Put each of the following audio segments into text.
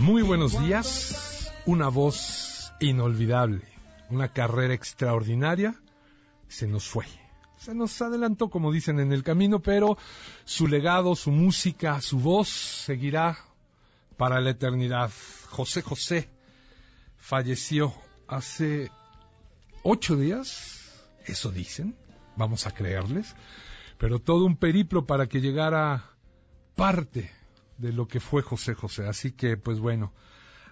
Muy buenos días, una voz inolvidable, una carrera extraordinaria, se nos fue. Se nos adelantó, como dicen, en el camino, pero su legado, su música, su voz seguirá para la eternidad. José José falleció hace ocho días, eso dicen, vamos a creerles, pero todo un periplo para que llegara parte de lo que fue José José. Así que, pues bueno,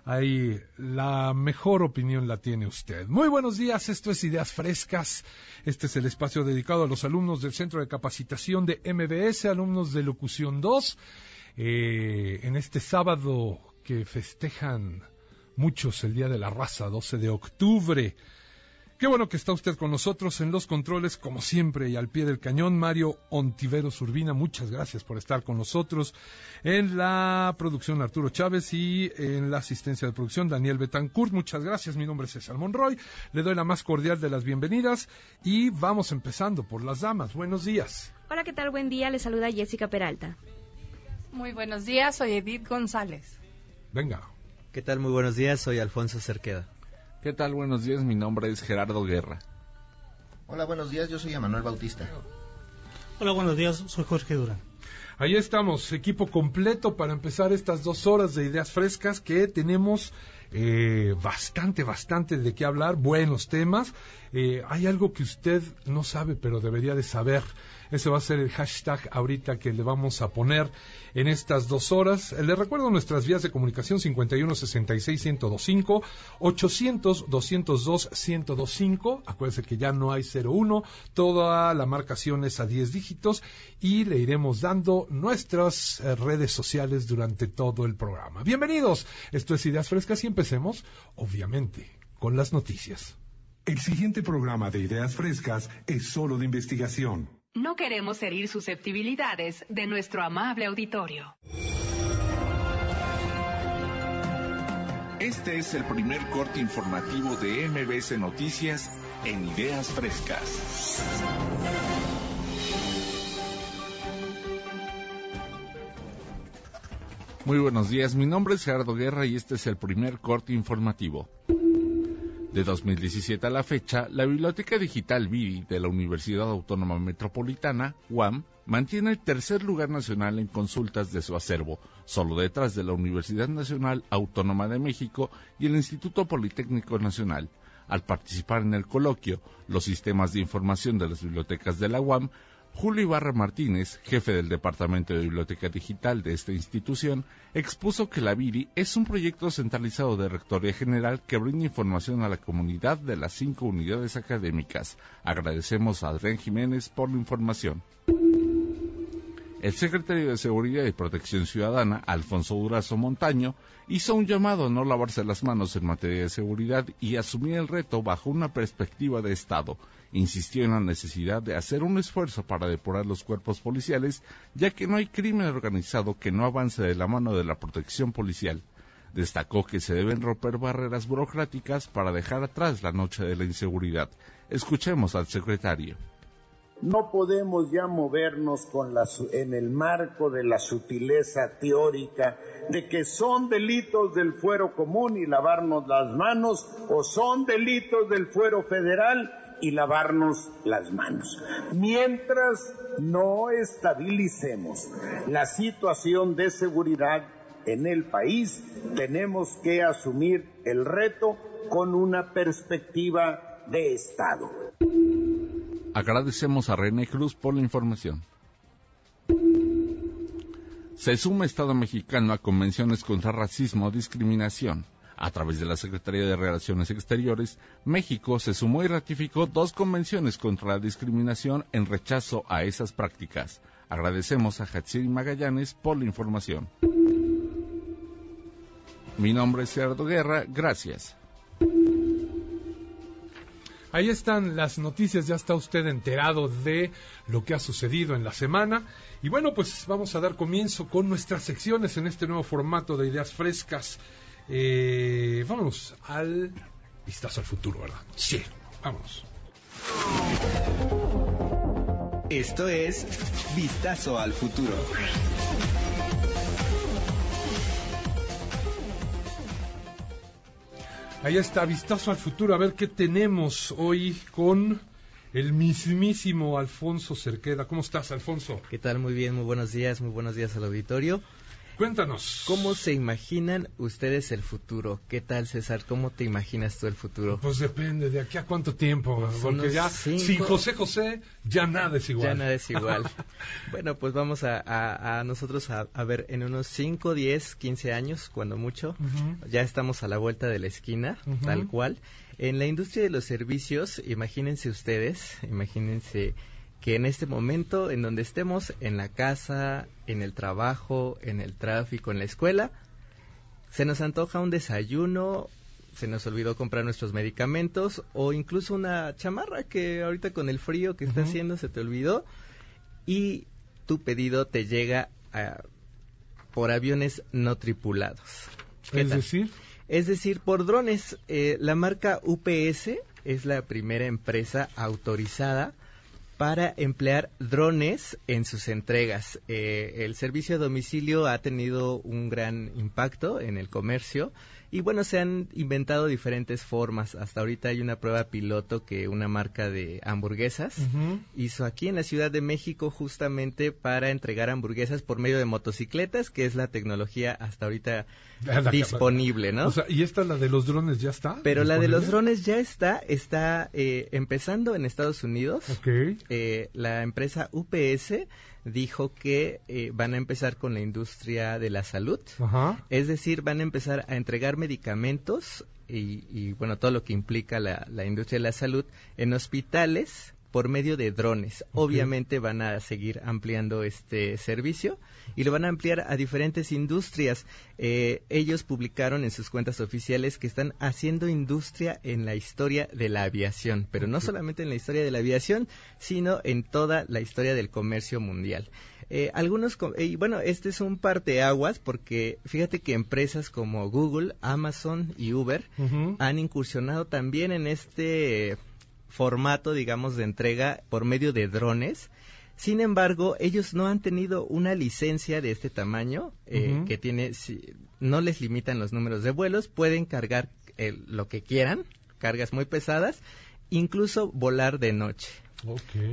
ahí la mejor opinión la tiene usted. Muy buenos días, esto es Ideas Frescas. Este es el espacio dedicado a los alumnos del Centro de Capacitación de MBS, alumnos de Locución 2. Eh, en este sábado que festejan muchos el Día de la Raza, 12 de octubre. Qué bueno que está usted con nosotros en los controles, como siempre, y al pie del cañón. Mario Ontiveros Urbina, muchas gracias por estar con nosotros. En la producción, Arturo Chávez, y en la asistencia de producción, Daniel Betancourt. Muchas gracias. Mi nombre es César Monroy. Le doy la más cordial de las bienvenidas y vamos empezando por las damas. Buenos días. Hola, ¿qué tal? Buen día. Le saluda Jessica Peralta. Muy buenos días, soy Edith González. Venga. ¿Qué tal? Muy buenos días, soy Alfonso Cerqueda. ¿Qué tal? Buenos días, mi nombre es Gerardo Guerra. Hola, buenos días, yo soy Emanuel Bautista. Hola, buenos días, soy Jorge Durán. Ahí estamos, equipo completo para empezar estas dos horas de ideas frescas que tenemos eh, bastante, bastante de qué hablar, buenos temas. Eh, hay algo que usted no sabe, pero debería de saber. Ese va a ser el hashtag ahorita que le vamos a poner en estas dos horas. Le recuerdo nuestras vías de comunicación 51 66 1025, 800 202 1025. Acuérdense que ya no hay 01, toda la marcación es a 10 dígitos y le iremos dando nuestras eh, redes sociales durante todo el programa. Bienvenidos, esto es Ideas Frescas y empecemos, obviamente, con las noticias. El siguiente programa de Ideas Frescas es solo de investigación. No queremos herir susceptibilidades de nuestro amable auditorio. Este es el primer corte informativo de MBS Noticias en Ideas Frescas. Muy buenos días, mi nombre es Gerardo Guerra y este es el primer corte informativo. De 2017 a la fecha, la Biblioteca Digital BIDI de la Universidad Autónoma Metropolitana, UAM, mantiene el tercer lugar nacional en consultas de su acervo, solo detrás de la Universidad Nacional Autónoma de México y el Instituto Politécnico Nacional. Al participar en el coloquio, los sistemas de información de las bibliotecas de la UAM Julio Ibarra Martínez, jefe del Departamento de Biblioteca Digital de esta institución, expuso que la BIRI es un proyecto centralizado de Rectoría General que brinda información a la comunidad de las cinco unidades académicas. Agradecemos a Adrián Jiménez por la información. El secretario de Seguridad y Protección Ciudadana, Alfonso Durazo Montaño, hizo un llamado a no lavarse las manos en materia de seguridad y asumir el reto bajo una perspectiva de Estado. Insistió en la necesidad de hacer un esfuerzo para depurar los cuerpos policiales, ya que no hay crimen organizado que no avance de la mano de la protección policial. Destacó que se deben romper barreras burocráticas para dejar atrás la noche de la inseguridad. Escuchemos al secretario. No podemos ya movernos en el marco de la sutileza teórica de que son delitos del fuero común y lavarnos las manos o son delitos del fuero federal y lavarnos las manos. Mientras no estabilicemos la situación de seguridad en el país, tenemos que asumir el reto con una perspectiva de Estado. Agradecemos a René Cruz por la información. Se suma Estado mexicano a convenciones contra racismo o discriminación. A través de la Secretaría de Relaciones Exteriores, México se sumó y ratificó dos convenciones contra la discriminación en rechazo a esas prácticas. Agradecemos a Hatsiri Magallanes por la información. Mi nombre es Gerardo Guerra, gracias. Ahí están las noticias, ya está usted enterado de lo que ha sucedido en la semana. Y bueno, pues vamos a dar comienzo con nuestras secciones en este nuevo formato de ideas frescas. Eh, vámonos al vistazo al futuro, ¿verdad? Sí, vámonos. Esto es Vistazo al futuro. Ahí está, vistazo al futuro, a ver qué tenemos hoy con el mismísimo Alfonso Cerqueda. ¿Cómo estás, Alfonso? ¿Qué tal? Muy bien, muy buenos días, muy buenos días al auditorio. Cuéntanos. ¿Cómo se imaginan ustedes el futuro? ¿Qué tal, César? ¿Cómo te imaginas tú el futro? Pues depende, ¿de aquí a cuánto tiempo? Pues Porque ya cinco- sin José José ya nada es igual. Ya nada es igual. bueno, pues vamos a, a- a nosotros a, a ver en unos 5, 10, 15 años, cuando mucho, ya estamos a la vuelta de la esquina, tal cual. En la industria de los servicios, imagínense ustedes, imagínense que en este momento, en donde estemos, en la casa, en el trabajo, en el tráfico, en la escuela, se nos antoja un desayuno, se nos olvidó comprar nuestros medicamentos o incluso una chamarra que ahorita con el frío que está haciendo se te olvidó y tu pedido te llega a- por aviones no tripulados. ¿Qué Es tal? decir, Es decir, por drones. Eh, la marca UPS es la primera empresa autorizada para emplear drones en sus entregas. Eh, el servicio a domicilio ha tenido un gran impacto en el comercio y bueno, se han inventado diferentes formas. Hasta ahorita hay una prueba piloto que una marca de hamburguesas hizo aquí en la Ciudad de México justamente para entregar hamburguesas por medio de motocicletas, que es la tecnología hasta ahorita La- disponible, ¿no? o sea, ¿y esta, la de los drones, ya está? Pero la de los drones ya está, está eh, empezando en Estados Unidos. Ok. Eh, la empresa UPS dijo que eh, van a empezar con la industria de la salud. Ajá. Es decir, van a empezar a entregar medicamentos y, y, bueno, todo lo que implica la, la industria de la salud en hospitales por medio de drones. Obviamente van a seguir ampliando este servicio y lo van a ampliar a diferentes industrias. Eh, ellos publicaron en sus cuentas oficiales que están haciendo industria en la historia de la aviación, pero no solamente en la historia de la aviación, sino en toda la historia del comercio mundial. Eh, algunos, y bueno, este es un parteaguas porque fíjate que empresas como Google, Amazon y Uber han incursionado también en este formato, digamos, de entrega por medio de drones. Sin embargo, ellos no han tenido una licencia de este tamaño eh, que tiene, si- no les limitan los números de vuelos, pueden cargar eh, lo que quieran, cargas muy pesadas, incluso volar de noche.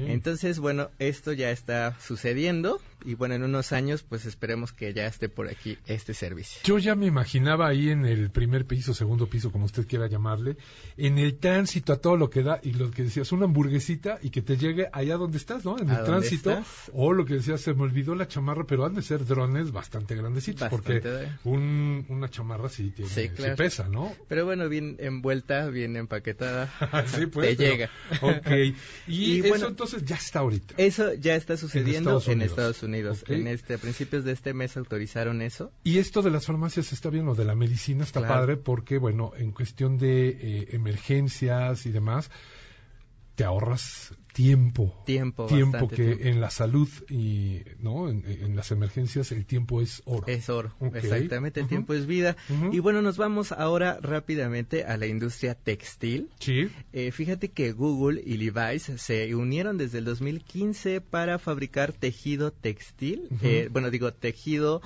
Entonces, bueno, esto ya está sucediendo y bueno, en unos años pues esperemos que ya esté por aquí este servicio. Yo ya me imaginaba ahí en el primer piso, segundo piso, como usted quiera llamarle, en el tránsito a todo lo que da y lo que decías, una hamburguesita y que te llegue allá donde estás, ¿no? En ¿A el tránsito. estás? O lo que decías, se me olvidó la chamarra, pero han de ser drones bastante grandecitos, Bastante porque de- un, una chamarra sí tiene, Sí, pesa, ¿no? Pero bueno, bien envuelta, bien empaquetada, sí, pues. te pero- llega. Ok. Y, Y eso bueno, entonces ya está ahorita. Eso ya está sucediendo Estados en. Estados Unidos. En este, a principios de este mes autorizaron eso. Y esto de las farmacias está bien, lo de la medicina está Claro. padre porque, bueno, en cuestión de eh, emergencias y demás, te ahorras tiempo. Tiempo, Tiempo que tiempo. en la salud y, ¿no? En, en las emergencias el tiempo es oro. Es oro, Ok. exactamente, el tiempo es vida. Y bueno, nos vamos ahora rápidamente a la industria textil. Sí. Eh, fíjate que Google y Levi's se unieron desde el 2015 para fabricar tejido textil, eh, bueno, digo, tejido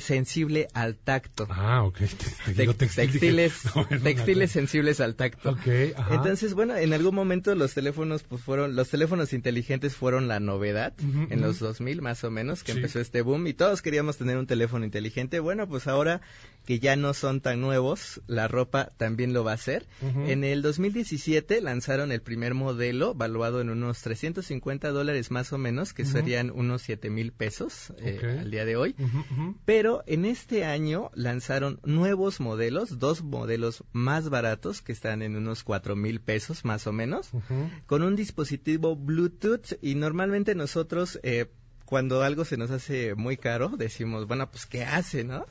sensible al tacto. Ah, ok. Te- te textil, textiles, no, textiles sensibles al tacto. Ok, ajá. Entonces, bueno, en algún momento los teléfonos pues fueron los teléfonos inteligentes fueron la novedad en ujú. los 2000 más o menos que Sí. empezó este boom y todos queríamos tener un teléfono inteligente. Bueno, pues ahora que ya no son tan nuevos, la ropa también lo va a hacer. En el 2017 lanzaron el primer modelo, valuado en unos 350 dólares más o menos, que serían unos 7 mil pesos eh, al día de hoy. Pero en este año lanzaron nuevos modelos, dos modelos más baratos que están en unos 4 mil pesos más o menos, con un dispositivo Bluetooth y normalmente nosotros eh, cuando algo se nos hace muy caro decimos, bueno, pues ¿qué hace, no?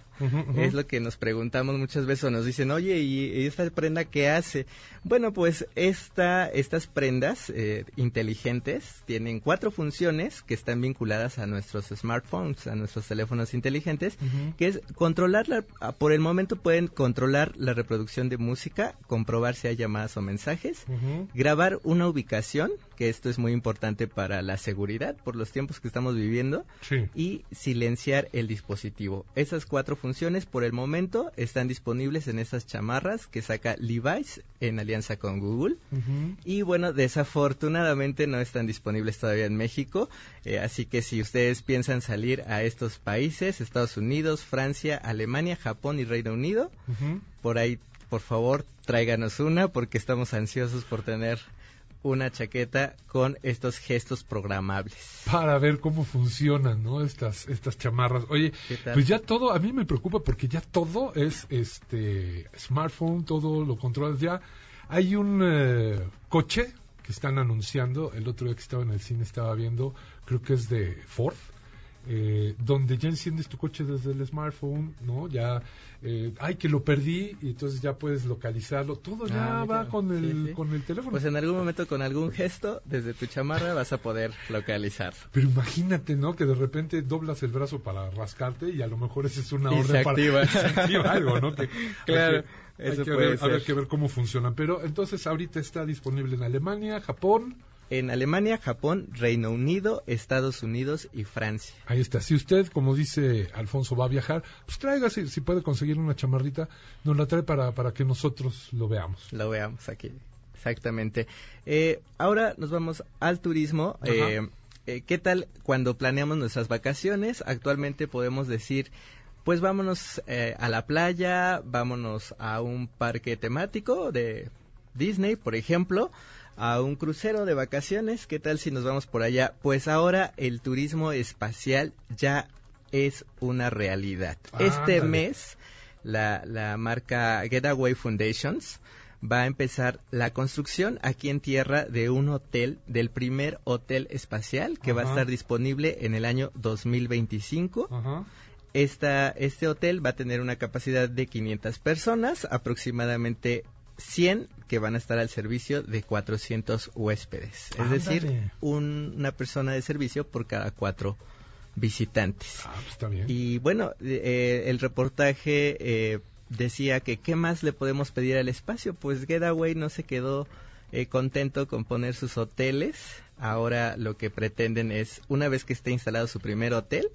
Es lo que nos preguntamos muchas veces o nos dicen, oye, ¿y esta prenda qué hace? Bueno, pues esta, estas prendas eh, inteligentes tienen cuatro funciones que están vinculadas a nuestros smartphones, a nuestros teléfonos inteligentes, que es controlar, la- ah, por el momento pueden controlar la reproducción de música, comprobar si hay llamadas o mensajes, grabar una ubicación, que esto es muy importante para la seguridad por los tiempos que estamos viviendo, Sí. y silenciar el dispositivo. Esas cuatro funciones por el momento están disponibles en estas chamarras que saca Levi's en alianza con Google. Y bueno, desafortunadamente no están disponibles todavía en México, eh, así que si ustedes piensan salir a estos países, Estados Unidos, Francia, Alemania, Japón y Reino Unido, por ahí, por favor, tráiganos una porque estamos ansiosos por tener una chaqueta con estos gestos programables. para ver cómo funcionan, ¿no? Estas estas chamarras. Oye, pues ya todo a mí me preocupa porque ya todo es este smartphone, todo lo controlas ya. Hay un eh, coche que están anunciando, el otro día que estaba en el cine estaba viendo, creo que es de Ford. Eh, donde ya enciendes tu coche desde el smartphone, ¿no? Ya, eh, ay, que lo perdí, y entonces ya puedes localizarlo. Todo ya Ah, va mira. con el, Sí, sí. con el teléfono. Pues en algún momento con algún gesto desde tu chamarra vas a poder localizar. Pero imagínate, ¿no? Que de repente doblas el brazo para rascarte y a lo mejor esa es una Y orden se para activa. se activa algo, ¿no? Que, Claro, hay que, hay eso que puede ver, habrá ser. que ver cómo funcionan. Pero entonces ahorita está disponible en Alemania, Japón. En Alemania, Japón, Reino Unido, Estados Unidos y Francia. Ahí está. Si usted, como dice Alfonso, va a viajar, pues tráigase, si puede conseguir una chamarrita, nos la trae para, para que nosotros lo veamos. Lo veamos aquí. Exactamente. Eh, ahora nos vamos al turismo. Eh, eh, ¿Qué tal cuando planeamos nuestras vacaciones? Actualmente podemos decir, pues vámonos eh, a la playa, vámonos a un parque temático de Disney, por ejemplo, a un crucero de vacaciones. ¿Qué tal si nos vamos por allá? Pues ahora el turismo espacial ya es una realidad. Este Ándale. mes la, la marca Getaway Foundations va a empezar la construcción aquí en tierra de un hotel, del primer hotel espacial que va a estar disponible en el año 2025. Ajá. Esta, este hotel va a tener una capacidad de 500 personas, aproximadamente 100 que van a estar al servicio de 400 huéspedes. Es decir, un- una persona de servicio por cada cuatro visitantes. Ah, pues está bien. Y bueno, eh, el reportaje eh, decía que qué más le podemos pedir al espacio. Pues Getaway no se quedó eh, contento con poner sus hoteles. Ahora lo que pretenden es, una vez que esté instalado su primer hotel,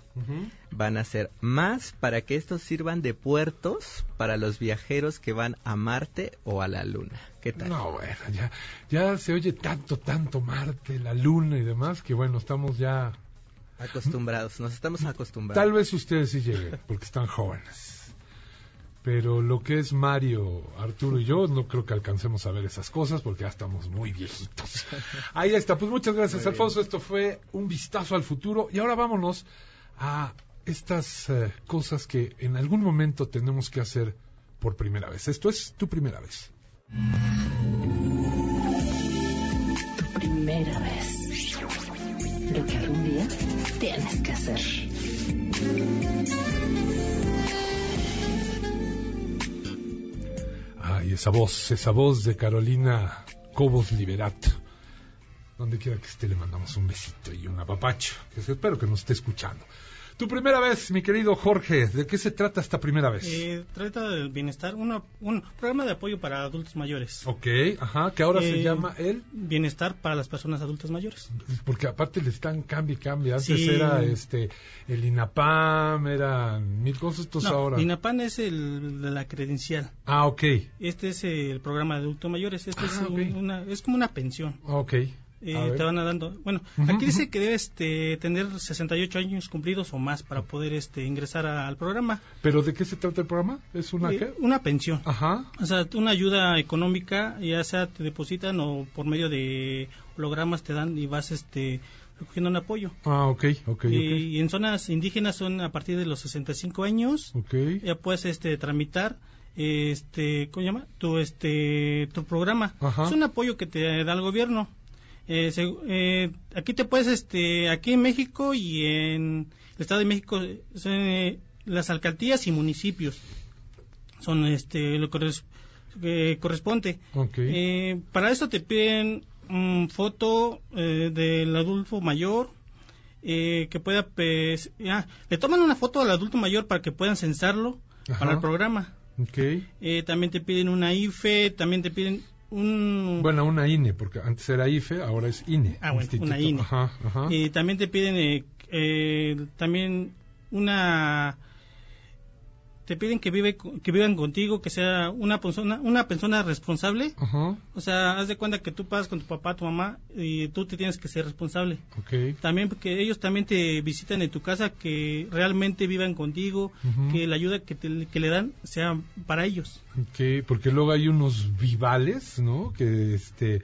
van a hacer más para que estos sirvan de puertos para los viajeros que van a Marte o a la Luna. ¿Qué tal? No, bueno, ya, ya se oye tanto, tanto Marte, la Luna y demás, que bueno, estamos ya Acostumbrados, nos estamos acostumbrados. Tal vez ustedes sí lleguen, porque están jóvenes. Pero lo que es Mario, Arturo y yo, no creo que alcancemos a ver esas cosas porque ya estamos muy viejitos. Ahí está, pues muchas gracias. Alfonso. Esto fue un vistazo al futuro. Y ahora vámonos a estas eh, cosas que en algún momento tenemos que hacer por primera vez. Esto es tu primera vez. Tu primera vez. Lo que algún día tienes que hacer. Esa voz, esa voz de Carolina Cobos Liberat. Donde quiera que esté, le mandamos un besito y un apapacho. Que espero que nos esté escuchando. Tu primera vez, mi querido Jorge, ¿de qué se trata esta primera vez? Eh, trata del bienestar, una- un programa de apoyo para adultos mayores. Ok, ajá, que ahora se Eh, llama el... Bienestar para las personas adultas mayores. Porque aparte le están cambio y cambio. Antes Sí. era este el INAPAM, eran mil cosas, estos No, ahora... INAPAN es el de la credencial. Ah, ok, Este es el programa de adultos mayores. Este Ah, es, un- una, es como una pensión. ok. Eh, te van a dando. Bueno, aquí dice que debes este, tener 68 años cumplidos o más para poder este, ingresar a- al programa. ¿Pero de qué se trata el programa? ¿Es una Eh, qué? Una pensión. Ajá. O sea, una ayuda económica, ya sea te depositan o por medio de hologramas te dan y vas este, recogiendo un apoyo. Ah, ok, ok, y, ok. y en zonas indígenas son a partir de los 65 años. Ok. Ya puedes este, tramitar este, ¿cómo se llama? Tu, este, tu programa. Ajá. Es un apoyo que te da el gobierno. Eh, se- eh, aquí te puedes, este, aquí en México y en el Estado de México, eh, son, eh, las alcaldías y municipios son este lo que corres- que corresponde. Ok. Eh, para eso te piden mm, foto eh, del adulto mayor eh, que pueda pues, ya, le toman una foto al adulto mayor para que puedan censarlo Ajá. para el programa. Eh, también te piden una IFE, también te piden un Bueno, una INE, porque antes era IFE, ahora es INE. Ah, bueno, Instituto. una INE. Ajá, ajá. Y también te piden eh, eh, también una te piden que vive que vivan contigo, que sea una persona una persona responsable. Ajá. O sea, haz de cuenta que tú pagas con tu papá, tu mamá y tú te tienes que ser responsable. También porque ellos también te visitan en tu casa, que realmente vivan contigo, que la ayuda que, te- que le dan sea para ellos. Ok, porque luego hay unos vivales, ¿no? Que este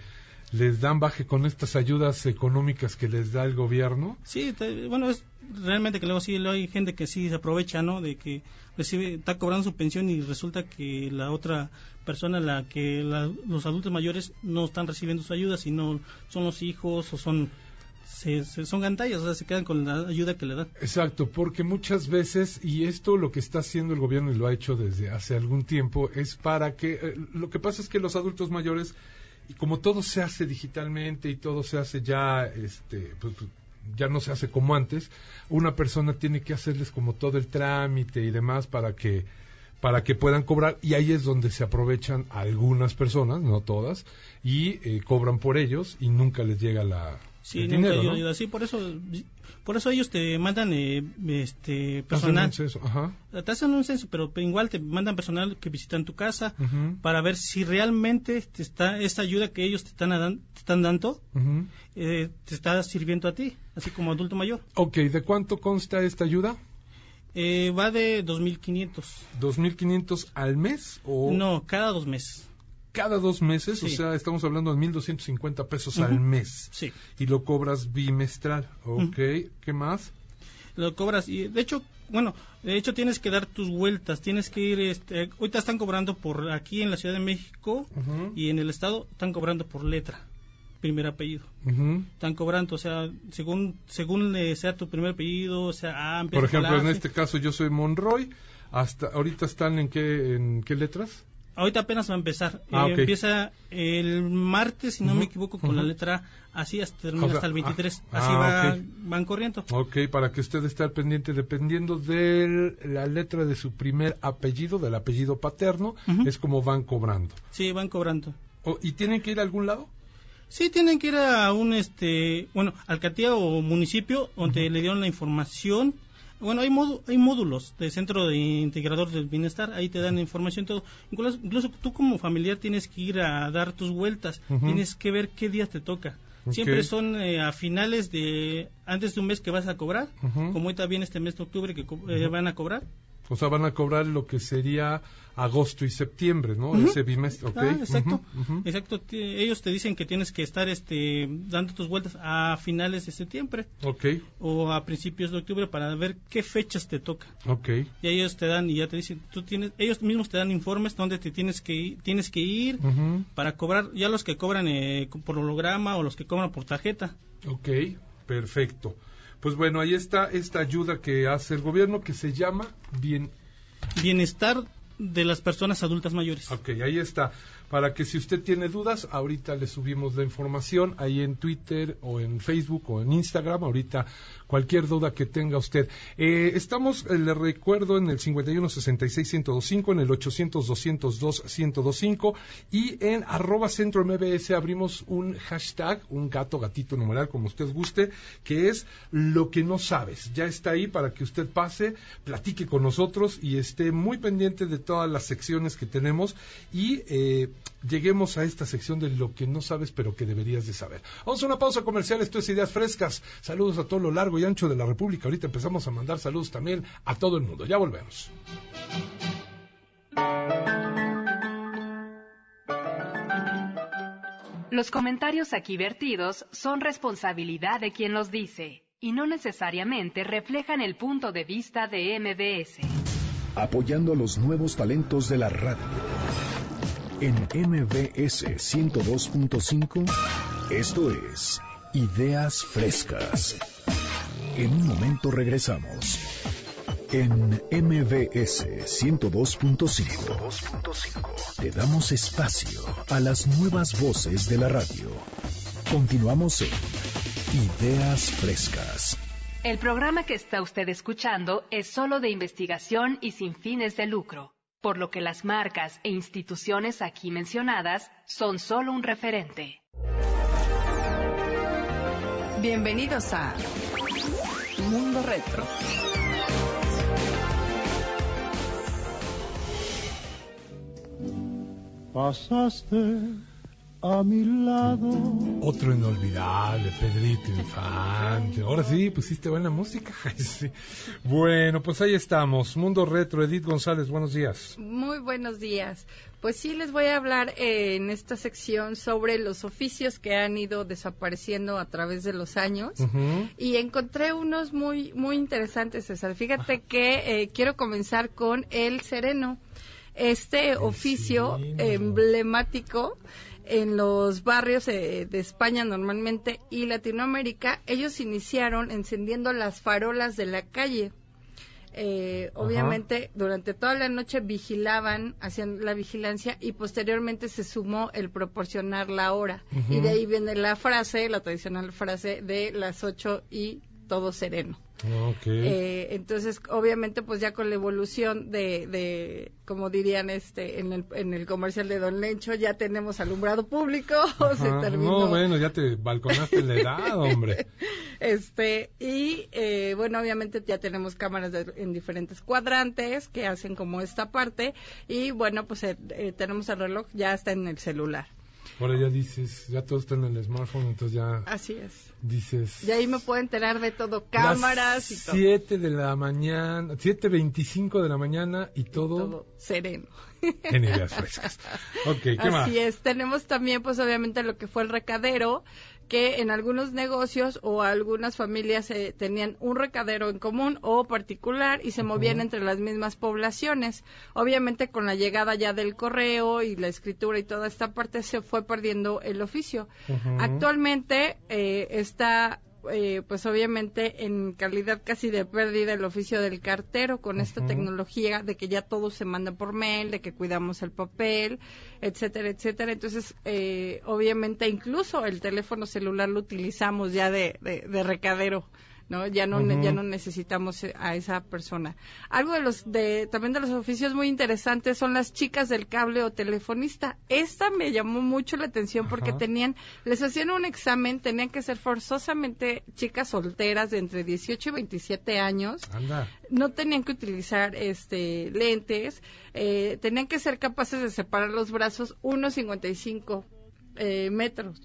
les dan baje con estas ayudas económicas que les da el gobierno. Sí, te- bueno, es realmente que luego sí luego hay gente que sí se aprovecha, ¿no? De que recibe, está cobrando su pensión y resulta que la otra persona, la que la- los adultos mayores no están recibiendo su ayuda, sino son los hijos o son se, se- son gantallas, o sea, se quedan con la ayuda que le dan. Exacto, porque muchas veces, y esto lo que está haciendo el gobierno y lo ha hecho desde hace algún tiempo, es para que, eh, lo que pasa es que los adultos mayores, y como todo se hace digitalmente y todo se hace ya, este, pues, ya no se hace como antes, una persona tiene que hacerles como todo el trámite y demás para que para que puedan cobrar y ahí es donde se aprovechan algunas personas, no todas, y eh, cobran por ellos y nunca les llega la Sí, nunca dinero, ¿no? ayuda. Sí, por eso, por eso ellos te mandan eh, este Hacen personal. un censo, ajá. Te hacen un censo, pero igual te mandan personal que visitan tu casa para ver si realmente te está esta ayuda que ellos te están, te están dando eh, te está sirviendo a ti, así como adulto mayor. Ok, ¿de cuánto consta esta ayuda? Eh, va de 2.500. ¿2.500 al mes o No, cada dos meses. Cada dos meses? O sea, estamos hablando de 1.250 pesos Ujú. al mes. Sí. Y lo cobras bimestral. Ok, ¿qué más? Lo cobras y de hecho, bueno, de hecho tienes que dar tus vueltas, tienes que ir, este, ahorita están cobrando por aquí en la Ciudad de México y en el estado están cobrando por letra, primer apellido. Están cobrando, o sea, según según eh, sea tu primer apellido, o sea, A, Por ejemplo, en este caso yo soy Monroy. Hasta ahorita están en qué en qué letras? Ahorita apenas va a empezar. Ah, Eh, ok. Empieza el martes, si no me equivoco, con la letra así hasta termina O sea, hasta el 23. ah, así ah, va, ok. van corriendo. Ok, para que usted esté al pendiente, dependiendo de la letra de su primer apellido, del apellido paterno, es como van cobrando. Sí, van cobrando. ¿Y tienen que ir a algún lado? Sí, tienen que ir a un, este, bueno, alcaldía o municipio donde le dieron la información. Bueno, hay, hay módulos del Centro de Integrador del Bienestar, ahí te dan información todo. Incluso, incluso tú como familiar tienes que ir a dar tus vueltas, tienes que ver qué día te toca. Siempre son eh, a finales de, antes de un mes que vas a cobrar, como ahorita viene este mes de octubre que eh, van a cobrar. O sea, van a cobrar lo que sería agosto y septiembre, ¿no? Ese bimestre, ¿ok? Ah, exacto. Exacto. Ellos te dicen que tienes que estar este, dando tus vueltas a finales de septiembre Ok, o a principios de octubre para ver qué fechas te toca. ok. Y ellos te dan y ya te dicen, tú tienes, ellos mismos te dan informes donde te tienes que ir, tienes que ir para cobrar, ya los que cobran eh, por holograma o los que cobran por tarjeta. Ok, perfecto. Pues bueno, ahí está esta ayuda que hace el gobierno que se llama Bien. Bienestar de las personas adultas mayores. Ok, ahí está. Para que si usted tiene dudas, ahorita le subimos la información ahí en Twitter o en Facebook o en Instagram. Ahorita cualquier duda que tenga usted. Eh, estamos, eh, le recuerdo, en el 5166-1025, en el 800-202-1025 y en arroba centro MBS abrimos un hashtag, un gato, gatito numeral, como usted guste, que es lo que no sabes. Ya está ahí para que usted pase, platique con nosotros y esté muy pendiente de todas las secciones que tenemos y eh, lleguemos a esta sección de lo que no sabes pero que deberías de saber. Vamos a una pausa comercial, esto es Ideas Frescas. Saludos a todo lo largo y ancho de la República. Ahorita empezamos a mandar saludos también a todo el mundo. Ya volvemos. Los comentarios aquí vertidos son responsabilidad de quien los dice y no necesariamente reflejan el punto de vista de MBS. Apoyando a los nuevos talentos de la radio. En MBS 102.5, esto es Ideas Frescas. En un momento regresamos. En MBS 102.5 te damos espacio a las nuevas voces de la radio. Continuamos en Ideas Frescas. El programa que está usted escuchando es solo de investigación y sin fines de lucro, por lo que las marcas e instituciones aquí mencionadas son solo un referente. Bienvenidos a Mundo Retro. Pasaste a mi lado. Otro inolvidable, Pedrito Infante. Ahora sí, pusiste buena música. Sí. Bueno, pues ahí estamos. Mundo Retro, Edith González, buenos días. Muy buenos días. Pues sí, les voy a hablar eh, en esta sección sobre los oficios que han ido desapareciendo a través de los años. Y encontré unos muy, muy interesantes, César. Fíjate que eh, quiero comenzar con el sereno. Este oficio emblemático en los barrios eh, de España normalmente y Latinoamérica, ellos iniciaron encendiendo las farolas de la calle. Eh, obviamente durante toda la noche vigilaban, hacían la vigilancia y posteriormente se sumó el proporcionar la hora. Y de ahí viene la frase, la tradicional frase de las ocho y todo sereno. Eh, entonces, obviamente, pues ya con la evolución de, de como dirían este en el, en el comercial de Don Lencho, ya tenemos alumbrado público, se terminó. No, bueno, ya te balconaste la edad, hombre. Este, y eh, bueno, obviamente ya tenemos cámaras en diferentes cuadrantes que hacen como esta parte, y bueno, pues eh, tenemos el reloj, ya está en el celular. Ahora ya dices, ya todo está en el smartphone, entonces ya. Así es. Dices. Y ahí me puedo enterar de todo, cámaras y todo. 7 de la mañana, 7.25 de la mañana y todo. todo sereno. En ideas frescas. Ok, ¿qué Así más? Así es. Tenemos también, pues obviamente, lo que fue el recadero, que en algunos negocios o algunas familias eh, tenían un recadero en común o particular y se movían entre las mismas poblaciones. Obviamente con la llegada ya del correo y la escritura y toda esta parte se fue perdiendo el oficio. Actualmente eh, está eh, pues obviamente en calidad casi de pérdida el oficio del cartero con esta tecnología de que ya todo se manda por mail, de que cuidamos el papel, etcétera, etcétera. Entonces, eh, obviamente incluso el teléfono celular lo utilizamos ya de, de, de recadero. ¿No? Ya no, ya no necesitamos a esa persona. Algo de los, de, también de los oficios muy interesantes son las chicas del cable o telefonista. Esta me llamó mucho la atención porque tenían, les hacían un examen, tenían que ser forzosamente chicas solteras de entre 18 y 27 años. No tenían que utilizar, este, lentes, eh, tenían que ser capaces de separar los brazos 1.55 eh, metros.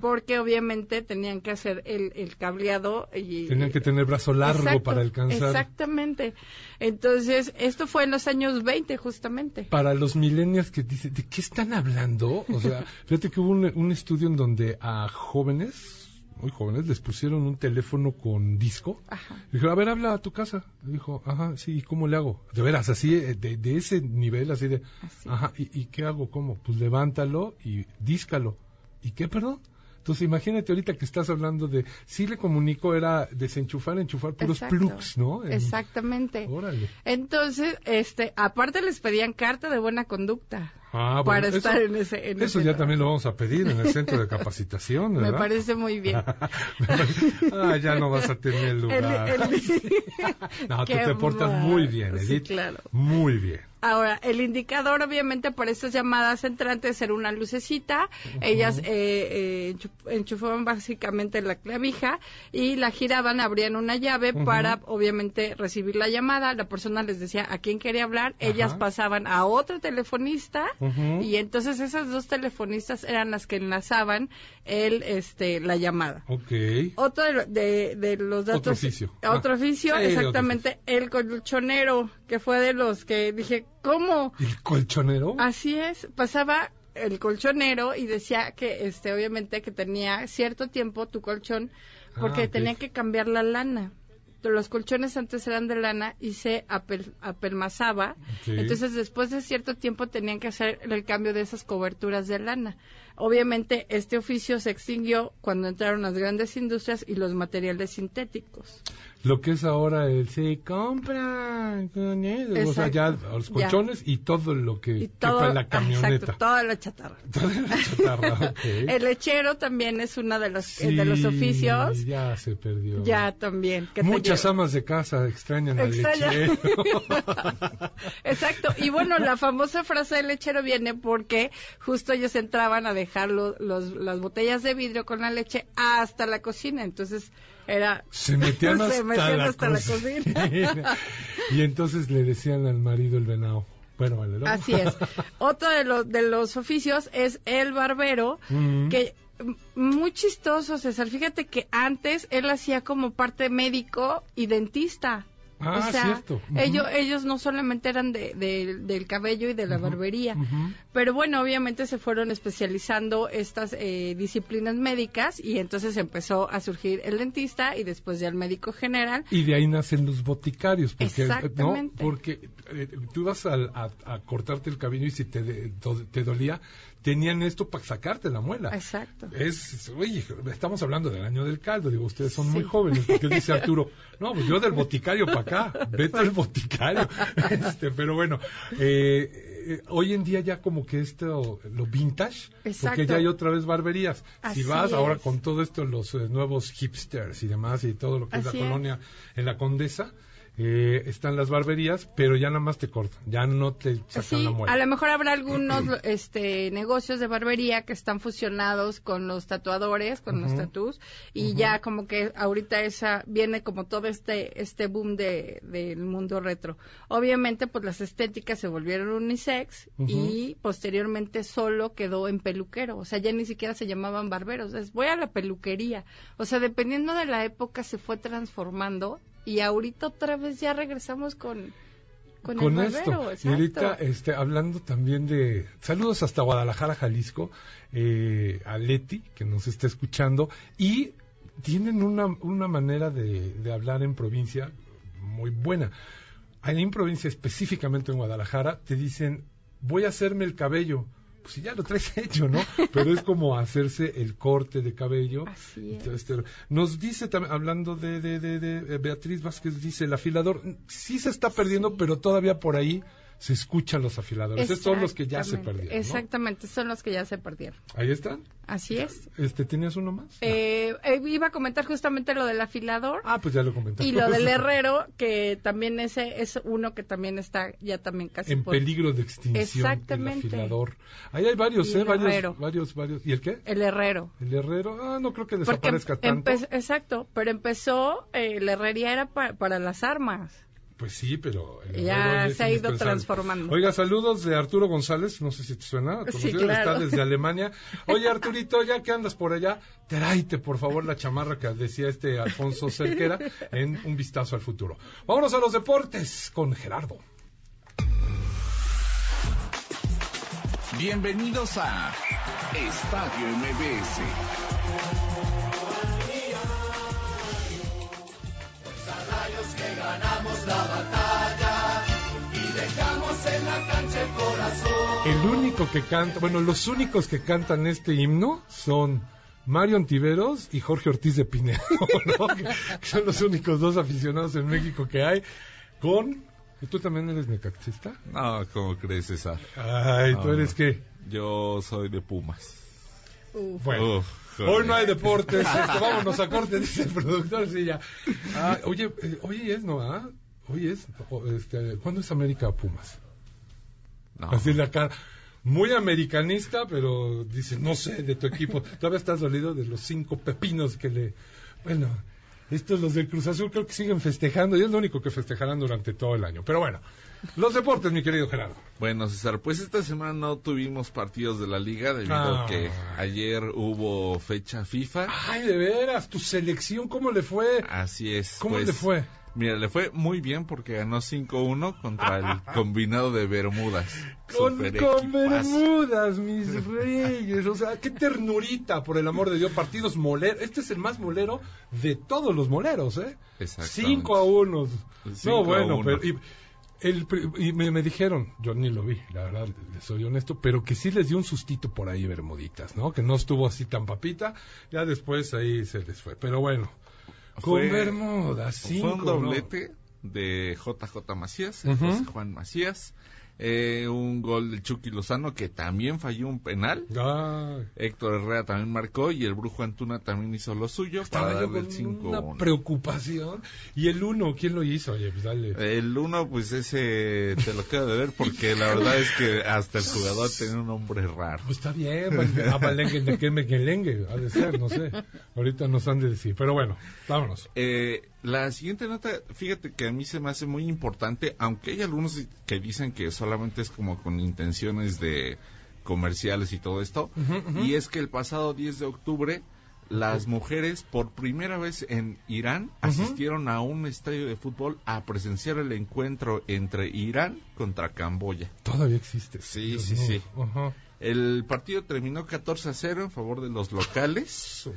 Porque obviamente tenían que hacer el, el cableado. Y, tenían que tener brazo largo Exacto, para alcanzar. Exactamente. Entonces, esto fue en los años 20, justamente. Para los millennials que dicen, ¿de qué están hablando? O sea, fíjate que hubo un, un estudio en donde a jóvenes muy jóvenes, les pusieron un teléfono con disco. Ajá. Dijo, a ver, habla a tu casa. Dijo, ajá, sí, ¿y cómo le hago? De veras, así, de, de ese nivel, así de, así. ajá, ¿y, ¿y, qué hago? ¿Cómo? Pues levántalo y díscalo. ¿Y qué, perdón? Entonces, imagínate ahorita que estás hablando de, sí le comunico, era desenchufar, enchufar puros Exacto. plugs, ¿no? En, Exactamente. Órale. Entonces, este, aparte les pedían carta de buena conducta. Ah, bueno, para eso, estar en ese en eso ese ya trabajo. también lo vamos a pedir en el centro de capacitación, ¿verdad? Me parece muy bien. ah, ya no vas a tener lugar. El- el- no, tú te portas muy bien, Sí, Edith. claro. Muy bien. Ahora, el indicador, obviamente, por estas llamadas entrantes era una lucecita. Ellas eh, eh, enchu- enchufaban básicamente la clavija y la giraban, abrían una llave para, obviamente, recibir la llamada. La persona les decía a quién quería hablar. Ellas pasaban a otro telefonista y entonces esas dos telefonistas eran las que enlazaban el, este, la llamada. Ok. Otro de, de- de los datos. Otro oficio. Otro Ah. oficio, Sí, exactamente. El colchonero, que fue de los que dije, ¿cómo? ¿El colchonero? Así es. Pasaba el colchonero y decía que, este, obviamente, que tenía cierto tiempo tu colchón porque Ah, tenía que cambiar la lana. Los colchones antes eran de lana y se apel- apelmazaba. Entonces, después de cierto tiempo tenían que hacer el cambio de esas coberturas de lana. Obviamente, este oficio se extinguió cuando entraron las grandes industrias y los materiales sintéticos. Lo que es ahora el se compra con eso. O sea, ya los Ya. colchones y todo lo que Y quepa todo, en la camioneta. exacto, toda la chatarra. Toda la chatarra, ok. El lechero también es uno de los, Sí, de los oficios. Ya se perdió. Ya también. Muchas amas de casa extrañan al Extraña. lechero. Exacto. Y bueno, la famosa frase del lechero viene porque justo ellos entraban a dejar lo- los, las botellas de vidrio con la leche hasta la cocina. Entonces era... Se metían hasta, Se metían la, hasta la cocina. y entonces le decían al marido el venado. Bueno, vale, ¿no? Así es. Otro de los, de los oficios es el barbero, Mm. que muy chistoso, César. Fíjate que antes él hacía como parte médico y dentista. Ah, o sea, cierto. Ellos, ellos no solamente eran de, de- del cabello y de la barbería, pero bueno, obviamente se fueron especializando estas eh, disciplinas médicas y entonces empezó a surgir el dentista y después ya el médico general. Y de ahí nacen los boticarios, porque, ¿no? Exactamente. porque eh, tú vas al- a, a cortarte el cabello y si te, te dolía, tenían esto para sacarte la muela. Exacto. Es, oye, estamos hablando del año del caldo, digo, ustedes son muy jóvenes, porque dice Arturo, no, pues yo del boticario para acá, vete al boticario. Este, pero bueno, eh, eh, hoy en día ya como que esto, lo vintage, porque ya hay otra vez barberías. si vas ahora con todo esto, los eh, nuevos hipsters y demás, y todo lo que es la es. colonia en la Condesa, eh, están las barberías, pero ya nada más te cortan, ya no te sacan Sí, la muela. a lo mejor habrá algunos este, negocios de barbería que están fusionados con los tatuadores, con los tatús, y ya como que ahorita esa viene como todo este este boom de del mundo retro. Obviamente, pues las estéticas se volvieron unisex y posteriormente solo quedó en peluquero, o sea, ya ni siquiera se llamaban barberos, es voy a la peluquería. O sea, dependiendo de la época se fue transformando y ahorita otra vez ya regresamos con con, con el esto. barbero, Y ahorita, este, hablando también de saludos hasta Guadalajara, Jalisco, eh, a Leti, que nos está escuchando, y tienen una, una manera de, de hablar en provincia muy buena. En provincia, específicamente en Guadalajara, te dicen, voy a hacerme el cabello. Pues si ya lo traes hecho, ¿no? Pero es como hacerse el corte de cabello. Así este- Nos dice también, hablando de, de, de- de, eh, Beatriz Vázquez, dice, el afilador sí se está perdiendo, pero todavía por ahí se escuchan los afiladores. Estos son los que ya se perdieron, ¿no? Exactamente, son los que ya se perdieron. Ahí están. Así es. Este, ¿Tenías uno más? Eh, eh, iba a comentar justamente lo del afilador Ah, pues ya lo comentaste. y lo del herrero, que también ese es uno que también está ya también casi En por- peligro de extinción. Exactamente. El afilador. Ahí hay varios, ¿eh? Varios, herrero. varios, varios. ¿Y el qué? El herrero. El herrero. Ah, no creo que Porque desaparezca tanto. exacto, pero empezó, eh, la herrería era pa- para las armas. Pues sí, pero el Ya se ha ido transformando. Oiga, saludos de Arturo González, no sé si te suena, Sí, claro. está desde Alemania. Oye, Arturito, ya que andas por allá, tráete por favor la chamarra que decía este Alfonso Cerquera en Un Vistazo al Futuro. Vámonos a los deportes con Gerardo. Bienvenidos a Estadio MBS. Que ganamos la batalla y dejamos en la cancha el corazón. El único que canta, bueno, los únicos que cantan este himno son Mario Antiveros y Jorge Ortiz de Pinedo, ¿no? que, que son los únicos dos aficionados en México que hay, con... ¿y ¿Tú también eres necaxista? No, ¿cómo crees, César? Ay, ¿tú No, eres qué? Yo soy de Pumas. Bueno, Uf, hoy no hay deportes, este, vámonos a corte, dice el productor, sí, ya. Ah, oye, eh, hoy es, ¿no? ah? Hoy es, o- este, ¿cuándo es América Pumas? Así la cara. Muy americanista, pero dice, no sé, de tu equipo. Todavía estás dolido de los cinco pepinos que le... Bueno, estos los del Cruz Azul creo que siguen festejando y es lo único que festejarán durante todo el año. Pero bueno, los deportes, mi querido Gerardo. Bueno, César, pues esta semana no tuvimos partidos de la liga debido Ah. a que ayer hubo fecha FIFA. Ay, de veras, tu selección, ¿cómo le fue? Así es. ¿Cómo pues, le fue? Mira, le fue muy bien porque ganó 5-1 contra el combinado de Bermudas. Con. Bermudas, mis reyes. O sea, qué ternurita, por el amor de Dios. Partidos moleros. Este es el más molero de todos los moleros, ¿eh? Exactamente. 5 a 1. Cinco No, bueno, pero. Y, el y me, me dijeron, yo ni lo vi, la verdad, les soy honesto, pero que sí les dio un sustito por ahí Bermuditas, ¿no? Que no estuvo así tan papita, ya después ahí se les fue. Pero bueno, con cinco, Fue un ¿no? doblete de JJ Macías. José Juan Macías. Eh, un gol del Chucky Lozano que también falló un penal. Ay. Héctor Herrera también marcó y el Brujo Antuna también hizo lo suyo para Estaba yo darle el con 5 una preocupación. Y el uno, ¿quién lo hizo? Oye, pues dale. El uno, pues ese te lo quedo de ver porque la verdad es que hasta el jugador tenía un nombre raro. Pues está bien, pues, ah, balengue, de que mequelengue, ha de ser, no sé. Ahorita nos han de decir. Pero bueno, vámonos. Eh, la siguiente nota, fíjate que a mí se me hace muy importante, aunque hay algunos que dicen que solamente es como con intenciones de comerciales y todo esto, y es que el pasado 10 de octubre las mujeres por primera vez en Irán asistieron a un estadio de fútbol a presenciar el encuentro entre Irán contra Camboya. Todavía existe. Sí, Dios sí, sí. El partido terminó 14 a 0 en favor de los locales.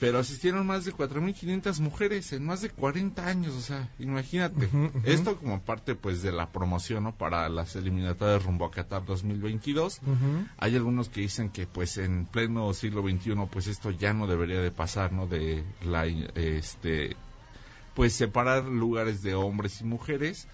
Pero asistieron más de 4.500 mujeres en más de 40 años, o sea, imagínate. Esto como parte pues de la promoción, ¿no? Para las eliminatorias rumbo a Qatar 2022. Ujú. Hay algunos que dicen que pues en pleno siglo XXI pues esto ya no debería de pasar, ¿no? De la, este, pues separar lugares de hombres y mujeres.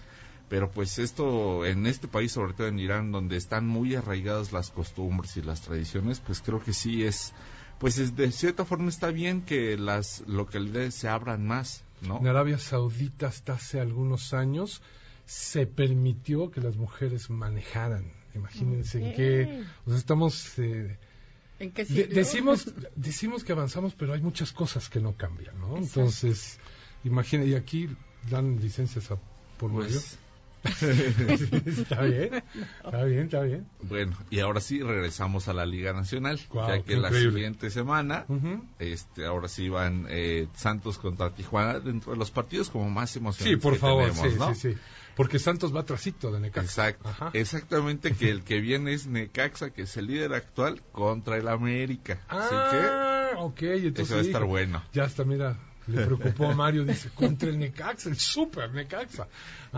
Pero pues esto en este país, sobre todo en Irán, donde están muy arraigadas las costumbres y las tradiciones, pues creo que sí es, pues es- de cierta forma está bien que las localidades se abran más, ¿no? En Arabia Saudita hasta hace algunos años se permitió que las mujeres manejaran. Imagínense en qué... O sea, estamos... eh, ¿En qué de- decimos, decimos que avanzamos, pero hay muchas cosas que no cambian, ¿no? Entonces, imagínense, y aquí dan licencias a por Pues- medio. está bien, está bien, está bien. Bueno, y ahora sí regresamos a la Liga Nacional, ya que la increíble. siguiente semana, este, ahora sí van eh, Santos contra Tijuana dentro de los partidos como más emocionantes. Sí, por que favor, tenemos, sí, ¿no? sí, sí. Porque Santos va trasito de Necaxa. Exacto, exactamente que el que viene es Necaxa, que es el líder actual contra el América. Así Ah, ok, entonces Eso va a estar bueno. Ya está, mira, le preocupó a Mario, dice, contra el Necaxa, el super Necaxa.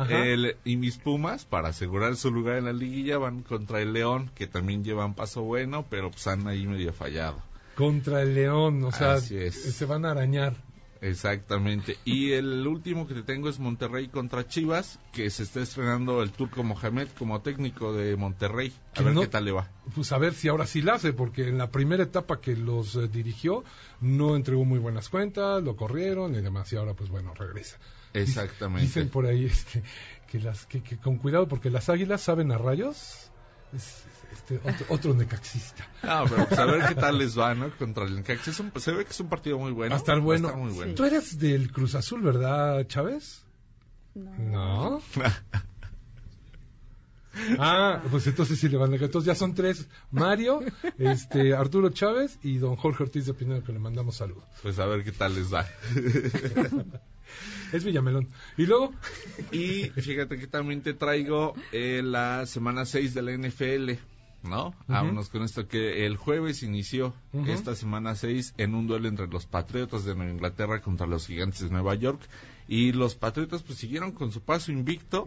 el, y mis Pumas, para asegurar su lugar en la liguilla, van contra el León, que también llevan paso bueno, pero pues han ahí medio fallado. Contra el León, o sea, se van a arañar. Exactamente. Y el último que te tengo es Monterrey contra Chivas, que se está estrenando el turco Mohamed como técnico de Monterrey. A ver no- qué tal le va. Pues a ver si ahora sí la hace, porque en la primera etapa que los eh, dirigió no entregó muy buenas cuentas, lo corrieron y demás, y ahora pues bueno, regresa. Exactamente. Dicen por ahí este, que, las, que, que con cuidado, porque las águilas saben a rayos. Es, este, otro, otro necaxista. Ah, pero pues a ver qué tal les va, ¿no? Contra el Necaxa. Es un- se ve que es un partido muy bueno. Va a estar Va bueno. muy bueno. Tú eres del Cruz Azul, ¿verdad, Chávez? No. Ah, pues entonces sí le van a Entonces ya son tres. Mario, este, Arturo Chávez y don Jorge Ortiz de Pinedo, que le mandamos saludos. Pues a ver qué tal les va. Es Villamelón. Y luego, Y fíjate que también te traigo eh, la semana 6 de la NFL, ¿no? Vámonos con esto que el jueves inició esta semana 6 en un duelo entre los Patriotas de Nueva Inglaterra contra los Gigantes de Nueva York. Y los Patriotas pues siguieron con su paso invicto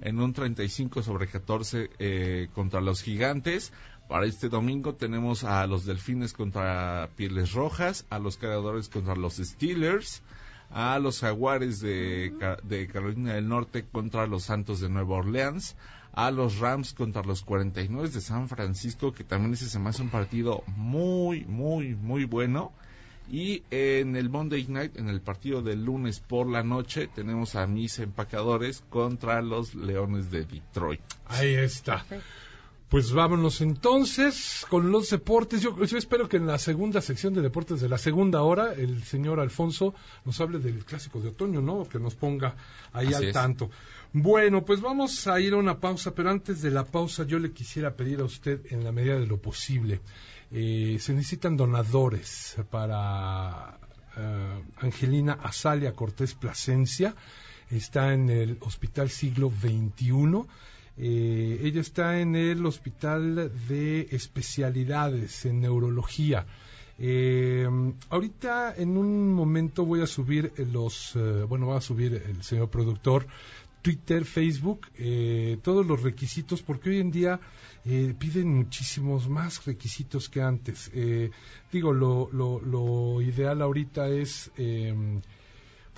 en un 35 sobre 14 eh, contra los Gigantes. Para este domingo tenemos a los Delfines contra Pieles Rojas, a los Cargadores contra los Steelers, a los Jaguares de, de Carolina del Norte contra los Santos de Nueva Orleans, a los Rams contra los 49 de San Francisco, que también ese se me hace un partido muy, muy, muy bueno. Y en el Monday Night, en el partido del lunes por la noche, tenemos a mis empacadores contra los Leones de Detroit. ahí está. Pues vámonos entonces con los deportes. Yo, yo, espero que en la segunda sección de deportes de la segunda hora el señor Alfonso nos hable del clásico de otoño, ¿no? Que nos ponga ahí Así al es. tanto. Bueno, pues vamos a ir a una pausa, pero antes de la pausa yo le quisiera pedir a usted, en la medida de lo posible, eh, se necesitan donadores para eh, Angelina Azalia Cortés Plasencia. Está en el Hospital Siglo XXI. Eh, ella está en el Hospital de Especialidades en Neurología. Eh, ahorita en un momento voy a subir los, eh, bueno, va a subir el señor productor Twitter, Facebook, eh, todos los requisitos, porque hoy en día piden muchísimos más requisitos que antes. Digo, lo, lo, lo ideal ahorita es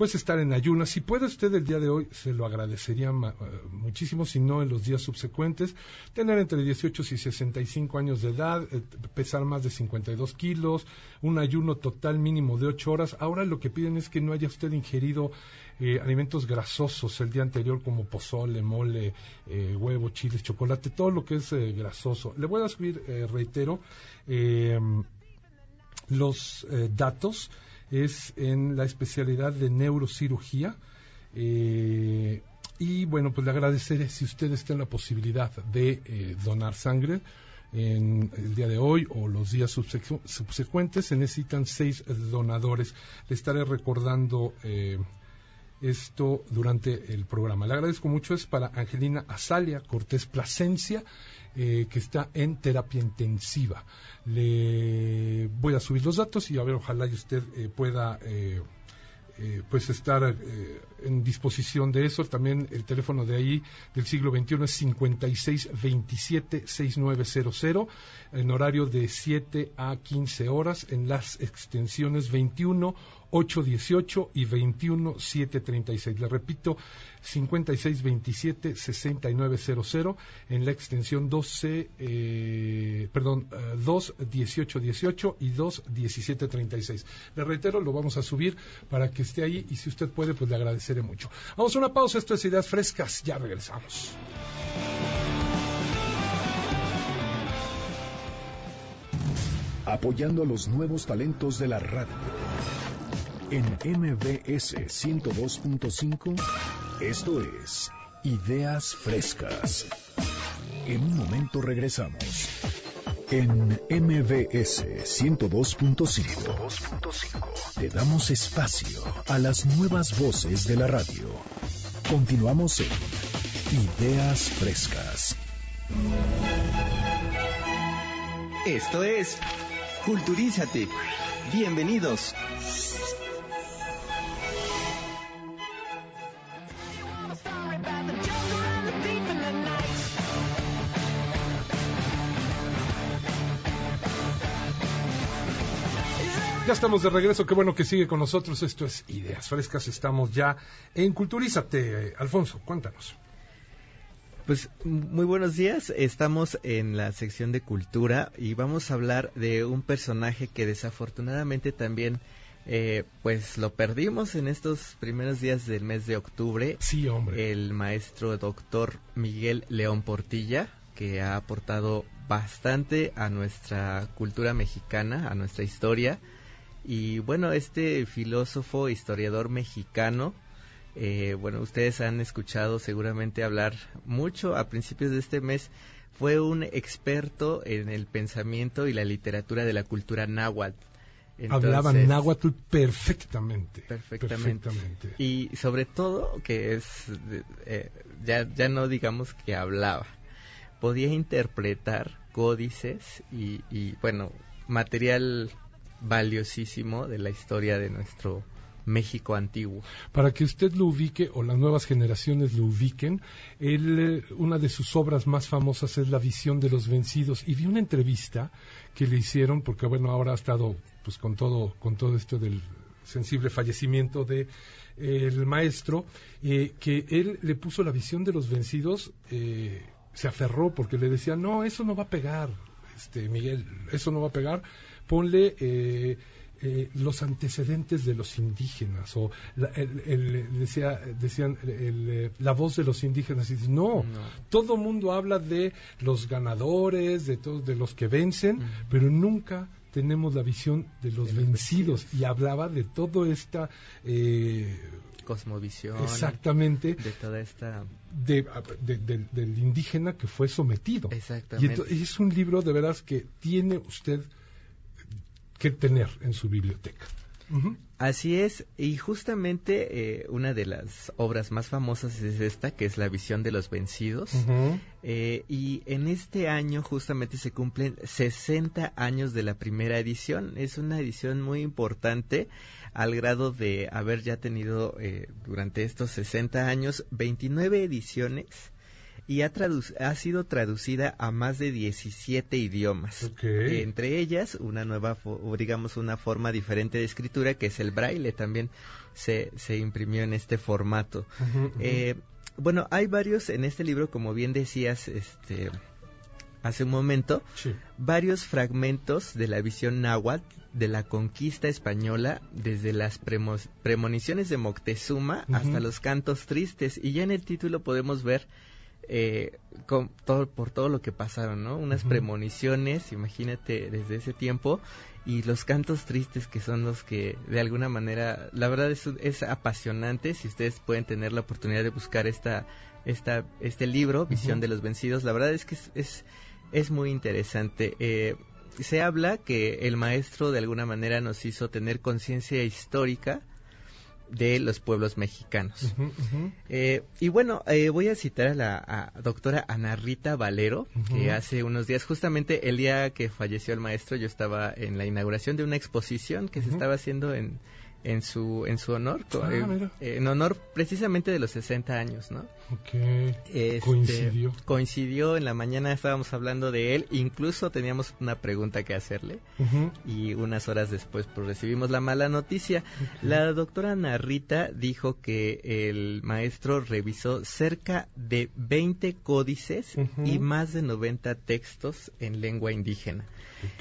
pues estar en ayunas. Si puede usted el día de hoy, se lo agradecería eh, muchísimo, si no en los días subsecuentes, tener entre 18 y 65 años de edad, eh, pesar más de 52 kilos, un ayuno total mínimo de 8 horas. Ahora lo que piden es que no haya usted ingerido eh, alimentos grasosos el día anterior como pozole, mole, eh, huevo, chiles, chocolate, todo lo que es eh, grasoso. Le voy a subir, reitero, los datos es en la especialidad de neurocirugía. eh, y bueno, pues le agradeceré si usted está en la posibilidad de eh, donar sangre en el día de hoy o los días subsecu- subsecuentes. Se necesitan seis donadores. Le estaré recordando eh, esto durante el programa. Le agradezco mucho. Es para Angelina Azalia Cortés Plasencia, eh, que está en terapia intensiva. Le voy a subir los datos y a ver, ojalá y usted eh, pueda. eh, eh, pues estar eh, en disposición de eso. También el teléfono de ahí del siglo XXI es 5627-6900 en horario de 7 a 15 horas en las extensiones 21 818 y 21 736. Le repito, 5627-6900 en la extensión 12, eh, perdón, eh, 2 18 18 y 2 17 36. Le reitero, lo vamos a subir para que esté ahí y si usted puede, pues le agradeceré mucho. Vamos a una pausa, esto es Ideas Frescas, ya regresamos. Apoyando a los nuevos talentos de la radio. En MBS 102.5, esto es Ideas Frescas. En un momento regresamos. En MBS 102.5, te damos espacio a las nuevas voces de la radio. Continuamos en Ideas Frescas. Esto es Culturízate. Bienvenidos. Ya estamos de regreso, qué bueno que sigue con nosotros. Esto es Ideas Frescas, estamos ya en Culturízate. Alfonso, cuéntanos. Pues muy buenos días, estamos en la sección de cultura y vamos a hablar de un personaje que desafortunadamente también eh, pues lo perdimos en estos primeros días del mes de octubre. Sí, hombre. El maestro doctor Miguel León Portilla, que ha aportado bastante a nuestra cultura mexicana, a nuestra historia. Y bueno, este filósofo, historiador mexicano, eh, bueno, ustedes han escuchado seguramente hablar mucho a principios de este mes. Fue un experto en el pensamiento y la literatura de la cultura náhuatl. Entonces, náhuatl perfectamente. Perfectamente. Perfectamente. Y sobre todo que es, eh, ya, ya no digamos que hablaba, podía interpretar códices y, y, bueno, material valiosísimo de la historia de nuestro México antiguo. Para que usted lo ubique o las nuevas generaciones lo ubiquen, él, eh, una de sus obras más famosas es La visión de los vencidos. Y vi una entrevista que le hicieron, porque bueno, ahora ha estado pues con todo, con todo esto del sensible fallecimiento de el maestro, eh, que él le puso la visión de los vencidos, eh, se aferró porque le decía, no, eso no va a pegar, este Miguel, eso no va a pegar, ponle eh, eh, los antecedentes de los indígenas o la, el, el- decía decían el, la voz de los indígenas y dices, no, todo mundo habla de los ganadores de todos de los que vencen pero nunca tenemos la visión de los vencidos y hablaba de todo esta eh, Cosmovisión. exactamente De toda esta... de, de- de- del indígena que fue sometido. Exactamente. y es un libro de veras que tiene usted que tener en su biblioteca. Así es, y justamente eh, una de las obras más famosas es esta, que es La visión de los vencidos. Eh, y en este año justamente se cumplen 60 años de la primera edición. Es una edición muy importante al grado de haber ya tenido eh, durante estos 60 años 29 ediciones y ha, tradu- ha sido traducida a más de 17 idiomas. Entre ellas, una nueva, fo- o digamos, una forma diferente de escritura que es el braille. También se, se imprimió en este formato. Eh, bueno, hay varios en este libro, como bien decías, este, hace un momento, varios fragmentos de la visión náhuatl de la conquista española, desde las premo- premoniciones de Moctezuma hasta los cantos tristes. Y ya en el título podemos ver eh, con todo, por todo lo que pasaron, ¿no? Unas premoniciones, imagínate, desde ese tiempo, y los cantos tristes que son los que, de alguna manera, la verdad es, es apasionante, si ustedes pueden tener la oportunidad de buscar esta, esta, este libro, Visión de los Vencidos, la verdad es que es, es, es muy interesante. Eh, se habla que el maestro de alguna manera nos hizo tener conciencia histórica de los pueblos mexicanos. Eh, y bueno, eh, voy a citar a la a doctora Ana Rita Valero, que hace unos días, justamente el día que falleció el maestro, yo estaba en la inauguración de una exposición que se estaba haciendo en, en su en su honor, Ah, eh, mira. en honor precisamente de los 60 años, ¿no? Ok. Este, Coincidió. Coincidió, en la mañana estábamos hablando de él, incluso teníamos una pregunta que hacerle y unas horas después pues recibimos la mala noticia. La doctora Narrita dijo que el maestro revisó cerca de 20 códices y más de 90 textos en lengua indígena.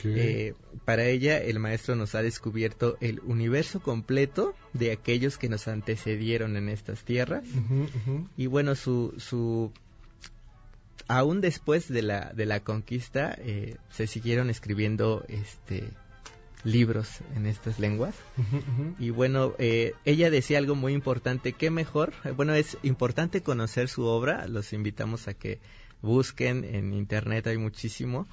Eh, para ella, el maestro nos ha descubierto el universo completo de aquellos que nos antecedieron en estas tierras. Y bueno, su, su aún después de la, de la conquista, eh, se siguieron escribiendo este libros en estas lenguas. Y bueno, eh, ella decía algo muy importante, ¿qué mejor? Bueno, es importante conocer su obra, los invitamos a que busquen en internet, hay muchísimo.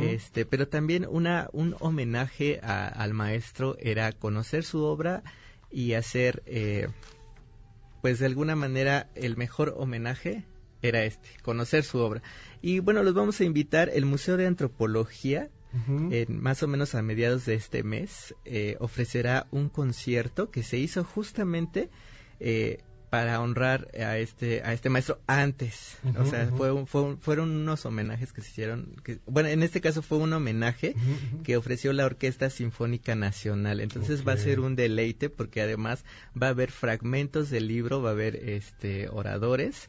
Este, pero también una, un homenaje a- al maestro era conocer su obra y hacer, eh, pues de alguna manera, el mejor homenaje era este, conocer su obra. Y bueno, los vamos a invitar, el Museo de Antropología, en más o menos a mediados de este mes, eh, ofrecerá un concierto que se hizo justamente eh, para honrar a este a este maestro antes. o sea, fue un- fue un- fueron unos homenajes que se hicieron. Que, bueno, en este caso fue un homenaje que ofreció la Orquesta Sinfónica Nacional. Entonces va a ser un deleite porque además va a haber fragmentos del libro, va a haber este oradores.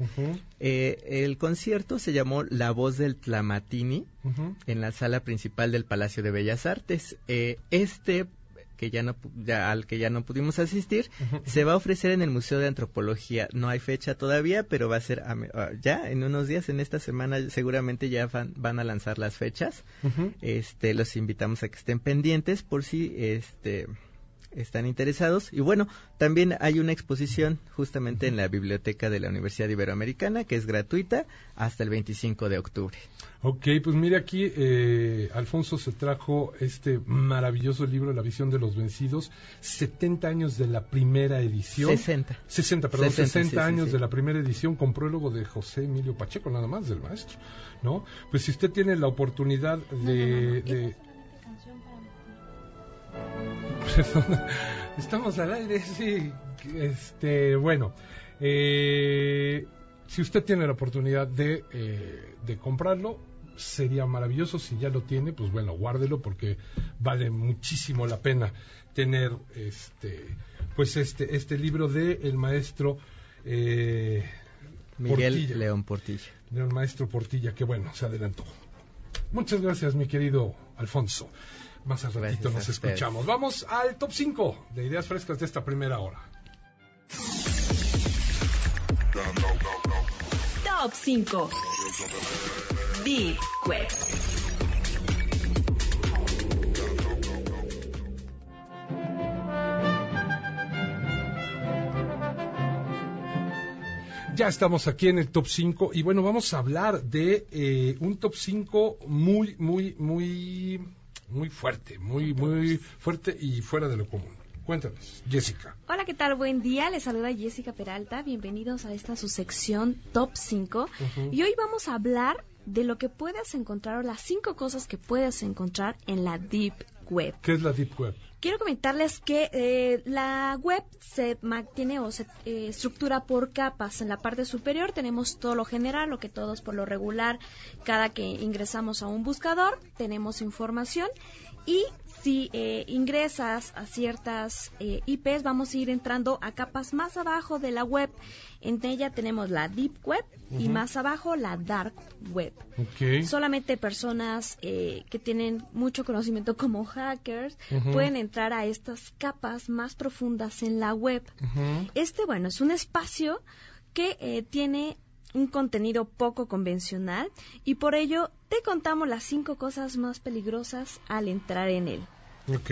Eh, el concierto se llamó La voz del Tlamatini en la sala principal del Palacio de Bellas Artes. Eh, este que ya no ya, al que ya no pudimos asistir se va a ofrecer en el Museo de Antropología. No hay fecha todavía, pero va a ser ya en unos días, en esta semana seguramente ya van, van a lanzar las fechas. Este, los invitamos a que estén pendientes por si este están interesados. Y bueno, también hay una exposición justamente en la biblioteca de la Universidad Iberoamericana que es gratuita hasta el 25 de octubre. Ok, pues mire aquí, eh, Alfonso se trajo este maravilloso libro, La visión de los vencidos, 70 años de la primera edición. 60. 60, perdón, 60, 60 sí, sí, años sí. de la primera edición con prólogo de José Emilio Pacheco, nada más del maestro, ¿no? Pues si usted tiene la oportunidad de... de- Perdón, Estamos al aire, sí. Este, bueno, eh, si usted tiene la oportunidad de, eh, de comprarlo, sería maravilloso. Si ya lo tiene, pues bueno, guárdelo porque vale muchísimo la pena tener este, pues este, este libro de el maestro eh, Miguel Portilla. León Portilla. del maestro Portilla, que bueno, se adelantó. Muchas gracias, mi querido Alfonso. Más al ratito nos escuchamos. Vamos al top 5 de ideas frescas de esta primera hora. Top 5. Deep Web. Ya estamos aquí en el top 5 y bueno, vamos a hablar de eh, un top 5 muy, muy, muy, muy fuerte, muy, muy fuerte y fuera de lo común. Cuéntanos, Jessica. Hola, ¿qué tal? Buen día. Les saluda Jessica Peralta. Bienvenidos a esta su sección Top 5. Ujú. Y hoy vamos a hablar de lo que puedes encontrar o las cinco cosas que puedes encontrar en la Deep Web. ¿Qué es la Deep Web? Quiero comentarles que eh, la web se mantiene o se eh, estructura por capas. En la parte superior tenemos todo lo general, lo que todos por lo regular, cada que ingresamos a un buscador, tenemos información y si eh, ingresas a ciertas eh, IPs, vamos a ir entrando a capas más abajo de la web. En ella tenemos la Deep Web y más abajo la Dark Web. Solamente personas eh, que tienen mucho conocimiento como hackers pueden entrar a estas capas más profundas en la web. Ujú. Este, bueno, es un espacio que eh, tiene un contenido poco convencional y por ello te contamos las cinco cosas más peligrosas al entrar en él. Ok.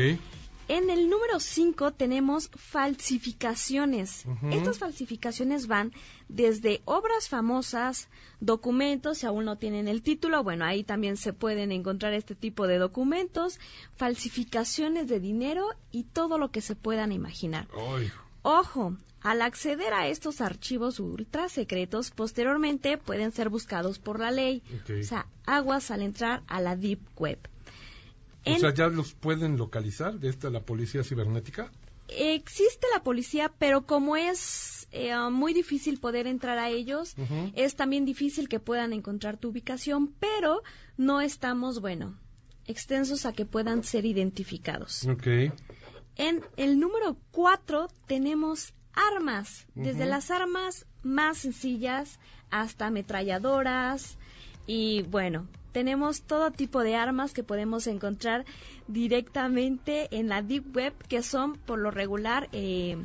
En el número 5 tenemos falsificaciones. Estas falsificaciones van desde obras famosas, documentos, si aún no tienen el título, bueno, ahí también se pueden encontrar este tipo de documentos, falsificaciones de dinero y todo lo que se puedan imaginar. Ojo, al acceder a estos archivos ultra secretos, posteriormente pueden ser buscados por la ley. O sea, aguas al entrar a la Deep Web. O sea, ¿ya los pueden localizar de esta la policía cibernética? Existe la policía, pero como es eh, muy difícil poder entrar a ellos, es también difícil que puedan encontrar tu ubicación, pero no estamos, bueno, extensos a que puedan ser identificados. Ok. En el número 4 tenemos armas, desde las armas más sencillas hasta ametralladoras y bueno, tenemos todo tipo de armas que podemos encontrar directamente en la Deep Web, que son por lo regular eh,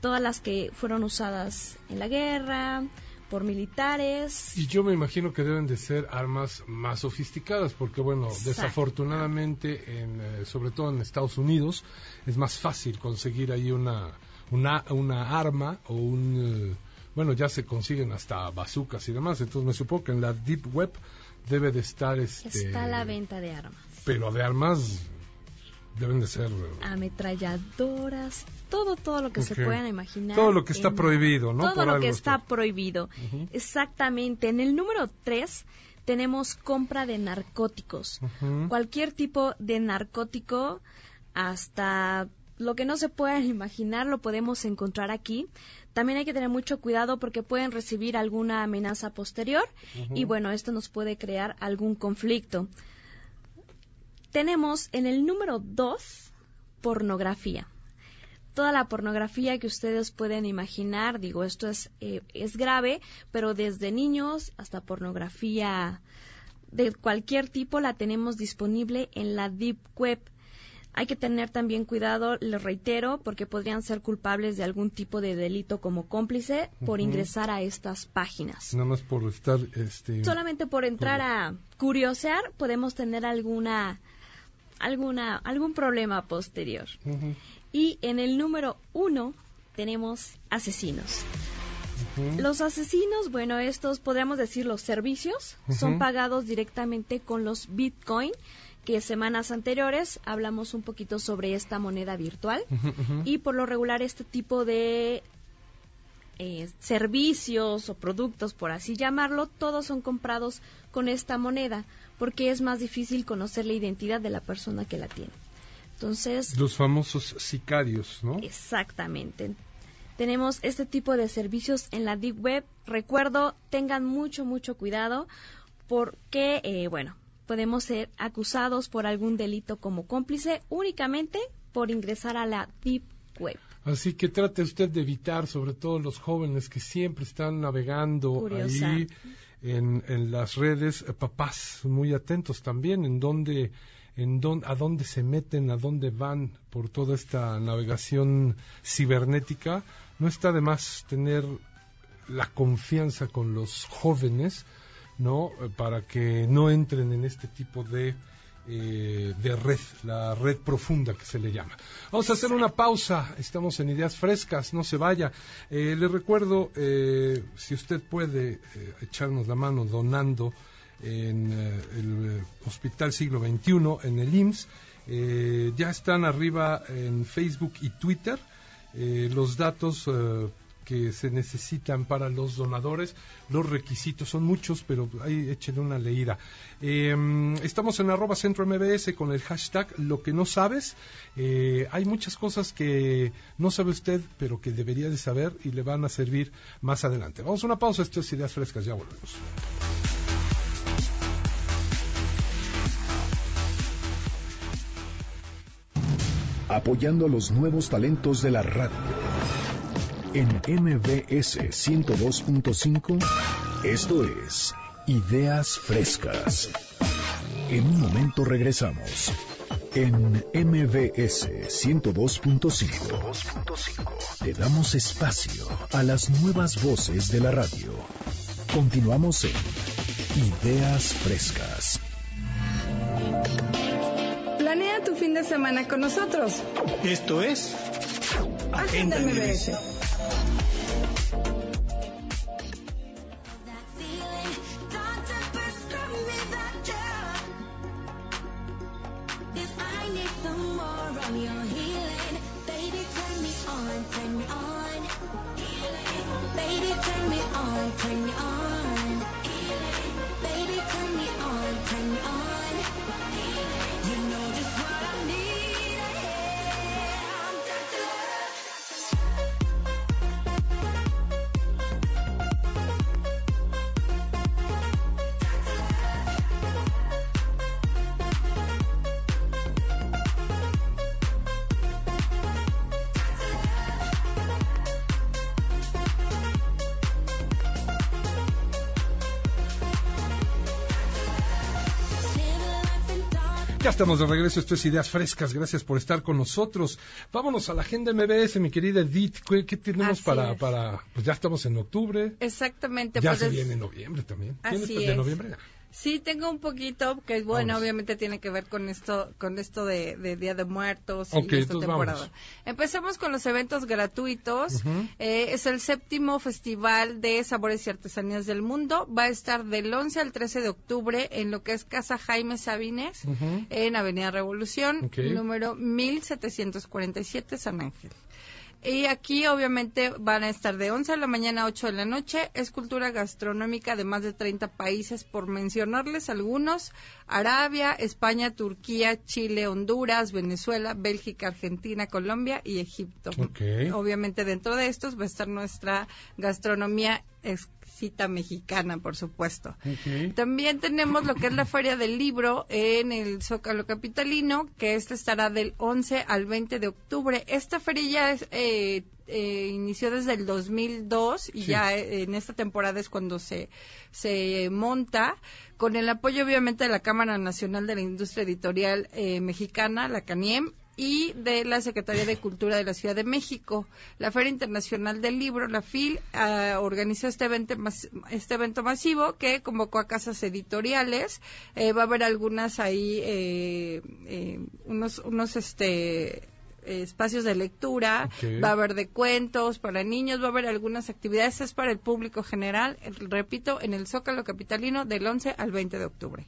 todas las que fueron usadas en la guerra, por militares. Y yo me imagino que deben de ser armas más sofisticadas, porque bueno, Exacto. desafortunadamente, en, eh, sobre todo en Estados Unidos, es más fácil conseguir ahí una, una, una arma o un... eh, bueno, ya se consiguen hasta bazucas y demás, entonces me supongo que en la Deep Web debe de estar este... Está la venta de armas. Pero de armas deben de ser... eh, ametralladoras, todo, todo lo que se puedan imaginar. Todo lo que está en- prohibido, ¿no? Todo Por lo que está. prohibido. Exactamente. En el número 3 tenemos compra de narcóticos. Cualquier tipo de narcótico, hasta lo que no se puedan imaginar, lo podemos encontrar aquí. También hay que tener mucho cuidado porque pueden recibir alguna amenaza posterior y bueno, esto nos puede crear algún conflicto. Tenemos en el número 2 pornografía. Toda la pornografía que ustedes pueden imaginar, digo, esto es, eh, es grave, pero desde niños hasta pornografía de cualquier tipo la tenemos disponible en la Deep Web. Hay que tener también cuidado, les reitero, porque podrían ser culpables de algún tipo de delito como cómplice por ingresar a estas páginas. Nada más por estar... Este, Solamente por entrar a curiosear podemos tener alguna alguna algún problema posterior. Y en el número uno tenemos asesinos. Los asesinos, bueno, estos podríamos decir los servicios, son pagados directamente con los Bitcoin, que semanas anteriores hablamos un poquito sobre esta moneda virtual. Y por lo regular este tipo de eh, servicios o productos, por así llamarlo, todos son comprados con esta moneda, porque es más difícil conocer la identidad de la persona que la tiene. Entonces, Los famosos sicarios, ¿no? Exactamente. Tenemos este tipo de servicios en la Deep Web. Recuerdo, tengan mucho, mucho cuidado porque, eh, bueno, podemos ser acusados por algún delito como cómplice únicamente por ingresar a la Deep Web. Así que trate usted de evitar, sobre todo los jóvenes que siempre están navegando Curiosa. ahí en, en las redes, eh, papás muy atentos también en dónde en dónde, a dónde se meten, a dónde van por toda esta navegación cibernética, no está de más tener la confianza con los jóvenes, ¿no? Para que no entren en este tipo de eh, de red, la red profunda que se le llama. Vamos a hacer una pausa, estamos en ideas frescas, no se vaya. Eh, le recuerdo, eh, si usted puede eh, echarnos la mano donando en eh, el Hospital Siglo XXI, en el IMSS, eh, ya están arriba en Facebook y Twitter eh, los datos eh, que se necesitan para los donadores. Los requisitos son muchos, pero ahí échenle una leída. Eh, estamos en arroba centro MBS con el hashtag lo que no sabes. Eh, hay muchas cosas que no sabe usted, pero que debería de saber y le van a servir más adelante. Vamos a una pausa, esto es Ideas Frescas, ya volvemos. apoyando a los nuevos talentos de la radio. En MBS 102.5, esto es Ideas Frescas. En un momento regresamos. En MBS 102.5, te damos espacio a las nuevas voces de la radio. Continuamos en Ideas Frescas. Planea tu fin de semana con nosotros. Esto es Agenda MBS. baby, turn me on, turn me on. Estamos de regreso, esto es Ideas Frescas, gracias por estar con nosotros. Vámonos a la agenda MBS, mi querida Edith, ¿qué, qué tenemos Así para, es. para, pues ya estamos en octubre, Exactamente. ya pues se es- viene noviembre también. ¿Tienes Así de es. noviembre? Sí, tengo un poquito, que bueno, Vámonos. obviamente tiene que ver con esto, con esto de, de Día de Muertos y Ok, esta temporada. vamos. Empezamos con los eventos gratuitos. Eh, es el séptimo Festival de Sabores y Artesanías del Mundo. Va a estar del 11 al 13 de octubre en lo que es Casa Jaime Sabines, en Avenida Revolución, Ok. número 1747, San Ángel. Y aquí obviamente van a estar de 11 de la mañana a 8 de la noche. Es cultura gastronómica de más de 30 países, por mencionarles algunos. Arabia, España, Turquía, Chile, Honduras, Venezuela, Bélgica, Argentina, Colombia y Egipto. Obviamente dentro de estos va a estar nuestra gastronomía exquisita mexicana, por supuesto. También tenemos lo que es la Feria del Libro en el Zócalo Capitalino, que este estará del 11 al 20 de octubre. Esta feria ya es, eh, eh, inició desde el 2002 y Sí. ya eh, en esta temporada es cuando se, se monta, con el apoyo obviamente de la Cámara Nacional de la Industria Editorial eh, Mexicana, la CANIEM, y de la Secretaría de Cultura de la Ciudad de México. La Feria Internacional del Libro, la FIL, ah, organizó este evento, este evento masivo que convocó a casas editoriales. Eh, va a haber algunas ahí, eh, eh, unos, unos este espacios de lectura, va a haber de cuentos para niños, va a haber algunas actividades, es para el público general, repito, en el Zócalo Capitalino del 11 al 20 de octubre.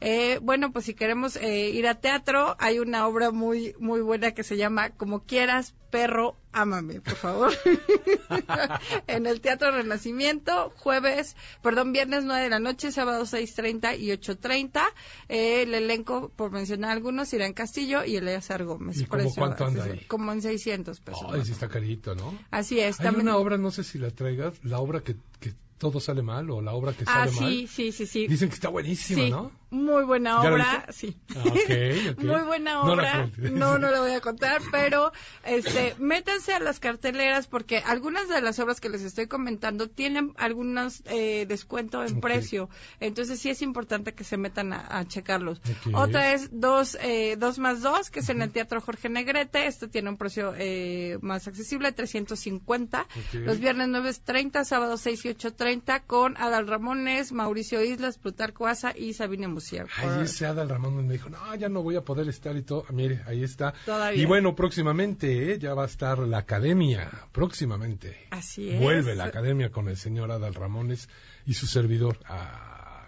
Eh, bueno, pues si queremos eh, ir a teatro, hay una obra muy muy buena que se llama Como quieras, perro, ámame, por favor. en el Teatro Renacimiento, jueves, perdón, viernes 9 de la noche, sábado 6.30 y 8.30. Eh, el elenco, por mencionar algunos, Irán Castillo y Eleazar Gómez. ¿Y eso, cuánto anda ahí? Como en 600 pesos. Ay, sí está carito, ¿no? Así es. Hay también- una obra, no sé si la traigas, la obra que, que todo sale mal o la obra que Ah, sale mal. sí, sí, sí, sí. Dicen que está buenísima, Sí. ¿no? Muy buena ¿Ya la obra, sí. Ah. Muy buena No la obra. No, no la voy a contar, pero este, métanse a las carteleras porque algunas de las obras que les estoy comentando tienen algunos eh, descuento en precio. Entonces sí es importante que se metan a, a checarlos. Otra es dos, eh, dos más dos, que es en el Teatro Jorge Negrete. Este tiene un precio eh, más accesible, 350. Ok. Los viernes 9.30, sábado 6 y 8.30 con Adal Ramones, Mauricio Islas, Plutarco Asa y Sabine Musier. Ahí ese Adal Ramón me dijo, no, ya no voy a poder estar y todo. Mire, ahí está. Todavía. Y bueno, próximamente ¿eh? ya va a estar la academia, próximamente. Así es. Vuelve la academia con el señor Adal Ramones y su servidor.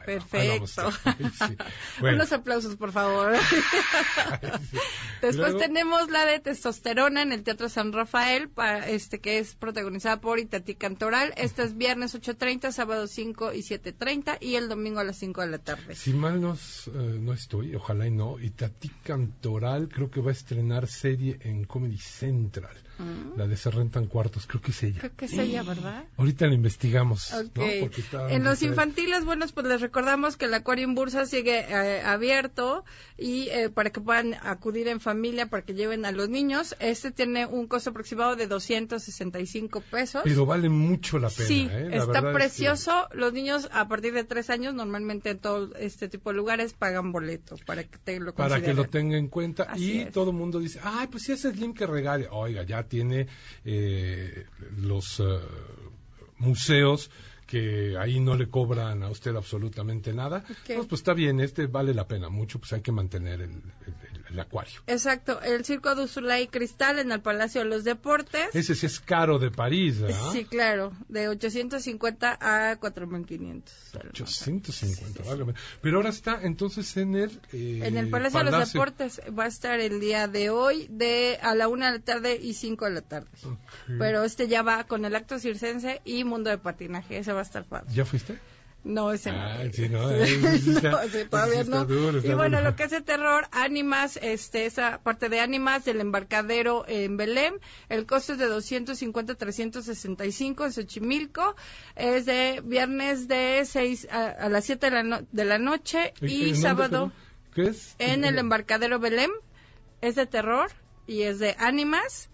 Perfecto. a estar. Sí. Bueno. Unos aplausos, por favor. Después Luego- tenemos la de testosterona en el Teatro San Rafael, pa- este que es protagonizada por Itatí Cantoral. Este es viernes 8.30, sábado 5 y 7.30 y el domingo a las 5 de la tarde. Si mal no, eh, no estoy, ojalá y no, y Tati Cantoral creo que va a estrenar serie en Comedy Central, Mm. la de Se Rentan Cuartos, creo que es ella. Creo que es ella, ¿verdad? Ahorita la investigamos, Ok. ¿no? Porque está- En los infantiles, bueno, pues les recordamos que el Aquarium Bursa sigue eh, abierto y eh, para que puedan acudir en familia, para que lleven a los niños. Este tiene un costo aproximado de 265 pesos. Pero vale mucho la pena, Sí, ¿eh? La está verdad es que- precioso. Los niños a partir de tres años, normalmente en todo este tipo de lugares, pagan boleto para que te lo para que lo tenga en cuenta Así y es. todo el mundo dice, ay, pues si es Slim que regale, oiga, ya tiene eh, los eh, museos que ahí no le cobran a usted absolutamente nada, pues, pues está bien, este vale la pena mucho, pues hay que mantener el, el- el acuario. Exacto, el Circo de Ursula y Cristal en el Palacio de los Deportes. Ese sí es caro de París, ¿verdad? Sí, claro, de 850 a 4500. 850, válgame. Pero ahora está entonces en el... eh, En el Palacio, de los Deportes va a estar el día de hoy de a la una de la tarde y 5 de la tarde. Pero este ya va con el acto circense y mundo de patinaje, ese va a estar padre. ¿Ya fuiste? No, ese. Ah, sí, no, Sí, eh, sí está- no, todavía no. duro, y bueno, duro. lo que es de terror, Ánimas, este, esa parte de Ánimas del embarcadero en Belém, el costo es de 250 365 en Xochimilco, es de viernes de 6 a, a las 7 de la, no- de la noche ¿En- en y sábado perdón? ¿Qué es? en el embarcadero Belém, es de terror y es de Ánimas.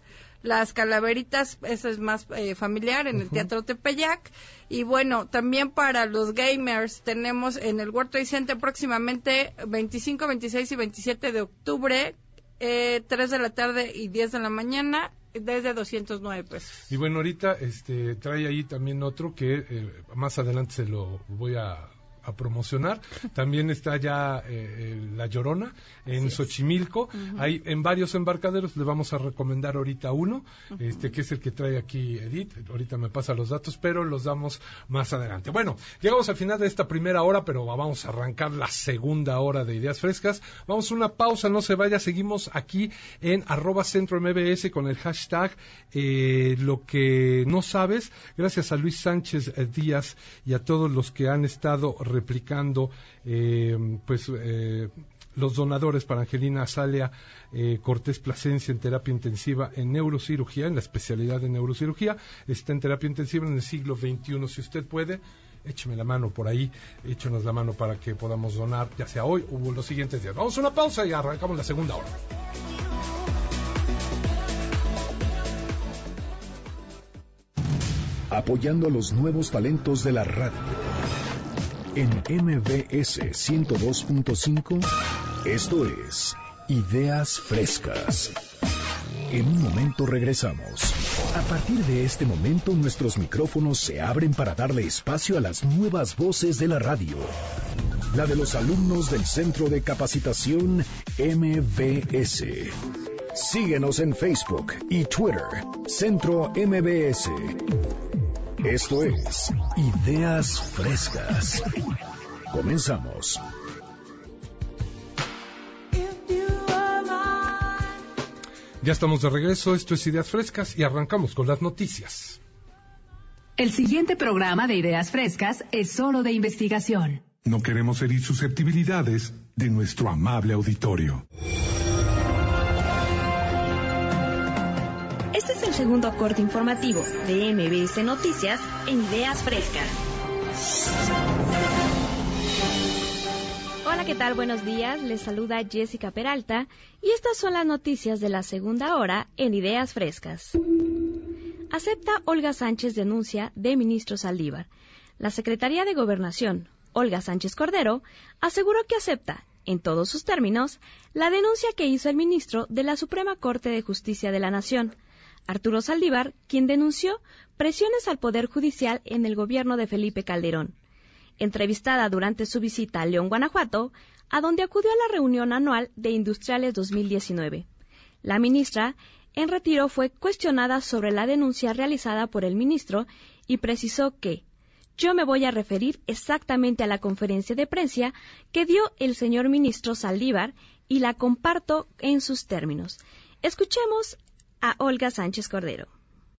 Las calaveritas, eso es más eh, familiar en el Teatro Tepeyac. Y bueno, también para los gamers tenemos en el World Trade Center próximamente 25, 26 y 27 de octubre, eh, 3 de la tarde y 10 de la mañana, desde 209 pesos. Y bueno, ahorita este, trae ahí también otro que eh, más adelante se lo voy a, a promocionar. También está ya eh, eh, La Llorona en Xochimilco. Ujú. Hay en varios embarcaderos, le vamos a recomendar ahorita uno, este que es el que trae aquí Edith. Ahorita me pasa los datos, pero los damos más adelante. Bueno, llegamos al final de esta primera hora, pero vamos a arrancar la segunda hora de Ideas Frescas. Vamos a una pausa, no se vaya, seguimos aquí en arroba centro MBS con el hashtag eh, lo que no sabes. Gracias a Luis Sánchez Díaz y a todos los que han estado replicando eh, pues eh, los donadores para Angelina Azalea eh, Cortés Plasencia en terapia intensiva en neurocirugía, en la especialidad de neurocirugía, está en terapia intensiva en el siglo XXI. Si usted puede, écheme la mano por ahí, échenos la mano para que podamos donar, ya sea hoy o los siguientes días. Vamos a una pausa y arrancamos la segunda hora. apoyando a los nuevos talentos de la radio. En MBS 102.5, esto es Ideas Frescas. En un momento regresamos. A partir de este momento nuestros micrófonos se abren para darle espacio a las nuevas voces de la radio. La de los alumnos del Centro de Capacitación MBS. Síguenos en Facebook y Twitter, Centro MBS. Esto es Ideas Frescas. Comenzamos. Ya estamos de regreso, esto es Ideas Frescas y arrancamos con las noticias. El siguiente programa de Ideas Frescas es solo de investigación. No queremos herir susceptibilidades de nuestro amable auditorio. Segundo corte informativo de MBS Noticias en Ideas Frescas. Hola, ¿qué tal? Buenos días. Les saluda Jessica Peralta y estas son las noticias de la segunda hora en Ideas Frescas. Acepta Olga Sánchez denuncia de ministro Saldívar. La Secretaría de Gobernación, Olga Sánchez Cordero, aseguró que acepta, en todos sus términos, la denuncia que hizo el ministro de la Suprema Corte de Justicia de la Nación, Arturo Saldívar, quien denunció presiones al Poder Judicial en el gobierno de Felipe Calderón entrevistada durante su visita a León, Guanajuato, a donde acudió a la reunión anual de Industriales 2019. La ministra, en retiro, fue cuestionada sobre la denuncia realizada por el ministro y precisó que yo me voy a referir exactamente a la conferencia de prensa que dio el señor ministro Saldívar y la comparto en sus términos. Escuchemos a Olga Sánchez Cordero.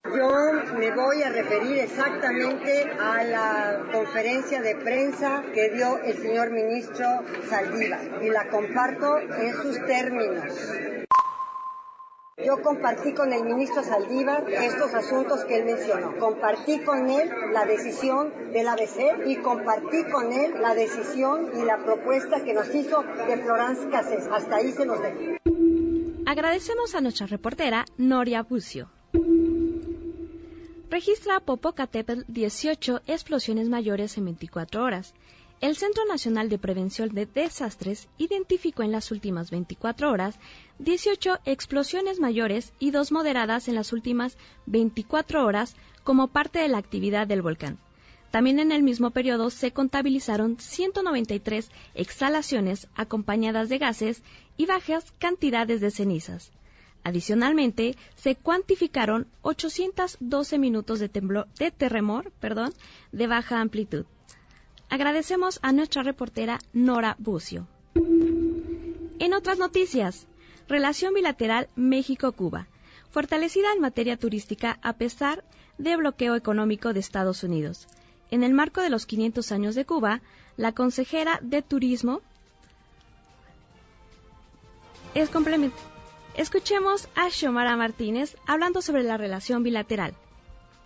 Yo me voy a referir exactamente a la conferencia de prensa que dio el señor ministro Saldívar y la comparto en sus términos. Yo compartí con el ministro Saldívar estos asuntos que él mencionó. Compartí con él la decisión del ABC y compartí con él la decisión y la propuesta que nos hizo de Florence Cassés. Hasta ahí se nos dejo. Agradecemos a nuestra reportera Noria Bucio registra Popocatépetl 18 explosiones mayores en 24 horas. El Centro Nacional de Prevención de Desastres identificó en las últimas 24 horas 18 explosiones mayores y dos moderadas en las últimas 24 horas como parte de la actividad del volcán. También en el mismo periodo se contabilizaron 193 exhalaciones acompañadas de gases y bajas cantidades de cenizas. Adicionalmente, se cuantificaron 812 minutos de, de terremor perdón, de baja amplitud. Agradecemos a nuestra reportera Nora Bucio. En otras noticias, relación bilateral México-Cuba, fortalecida en materia turística a pesar de bloqueo económico de Estados Unidos. En el marco de los 500 años de Cuba, la consejera de Turismo es complementaria Escuchemos a Xiomara Martínez hablando sobre la relación bilateral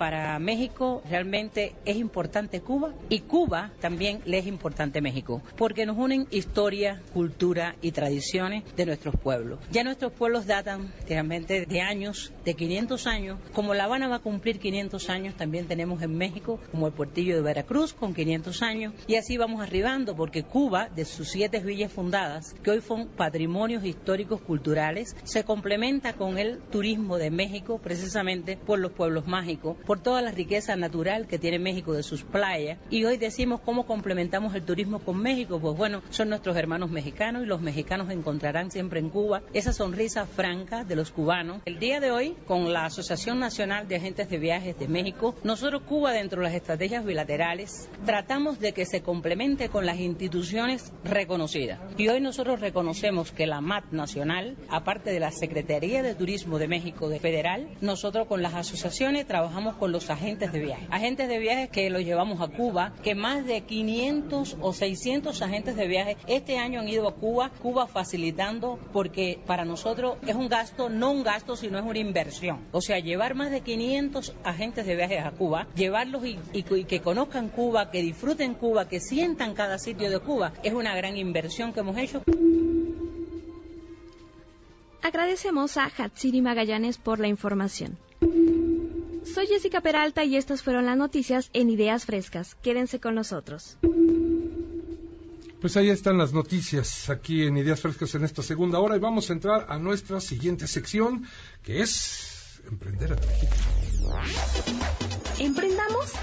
para México realmente es importante Cuba y Cuba también le es importante México, porque nos unen historia, cultura y tradiciones de nuestros pueblos. Ya nuestros pueblos datan realmente de años, de 500 años. Como La Habana va a cumplir 500 años, también tenemos en México como el puertillo de Veracruz con 500 años y así vamos arribando, porque Cuba, de sus siete villas fundadas, que hoy son patrimonios históricos culturales, se complementa con el turismo de México precisamente por los pueblos mágicos por toda la riqueza natural que tiene México de sus playas. Y hoy decimos cómo complementamos el turismo con México. Pues bueno, son nuestros hermanos mexicanos y los mexicanos encontrarán siempre en Cuba esa sonrisa franca de los cubanos. El día de hoy, con la Asociación Nacional de Agentes de Viajes de México, nosotros Cuba dentro de las estrategias bilaterales tratamos de que se complemente con las instituciones reconocidas. Y hoy nosotros reconocemos que la MAT nacional, aparte de la Secretaría de Turismo de México de Federal, nosotros con las asociaciones trabajamos con los agentes de viaje. Agentes de viaje que los llevamos a Cuba, que más de 500 o 600 agentes de viaje este año han ido a Cuba, Cuba facilitando porque para nosotros es un gasto, no un gasto, sino es una inversión. O sea, llevar más de 500 agentes de viaje a Cuba, llevarlos y que conozcan Cuba, que disfruten Cuba, que sientan cada sitio de Cuba, es una gran inversión que hemos hecho. Agradecemos a Hatsiri Magallanes por la información. Soy Jessica Peralta y estas fueron las noticias en Ideas Frescas. Quédense con nosotros. Pues ahí están las noticias aquí en Ideas Frescas en esta segunda hora y vamos a entrar a nuestra siguiente sección que es Emprender a la Mexicana. Emprendamos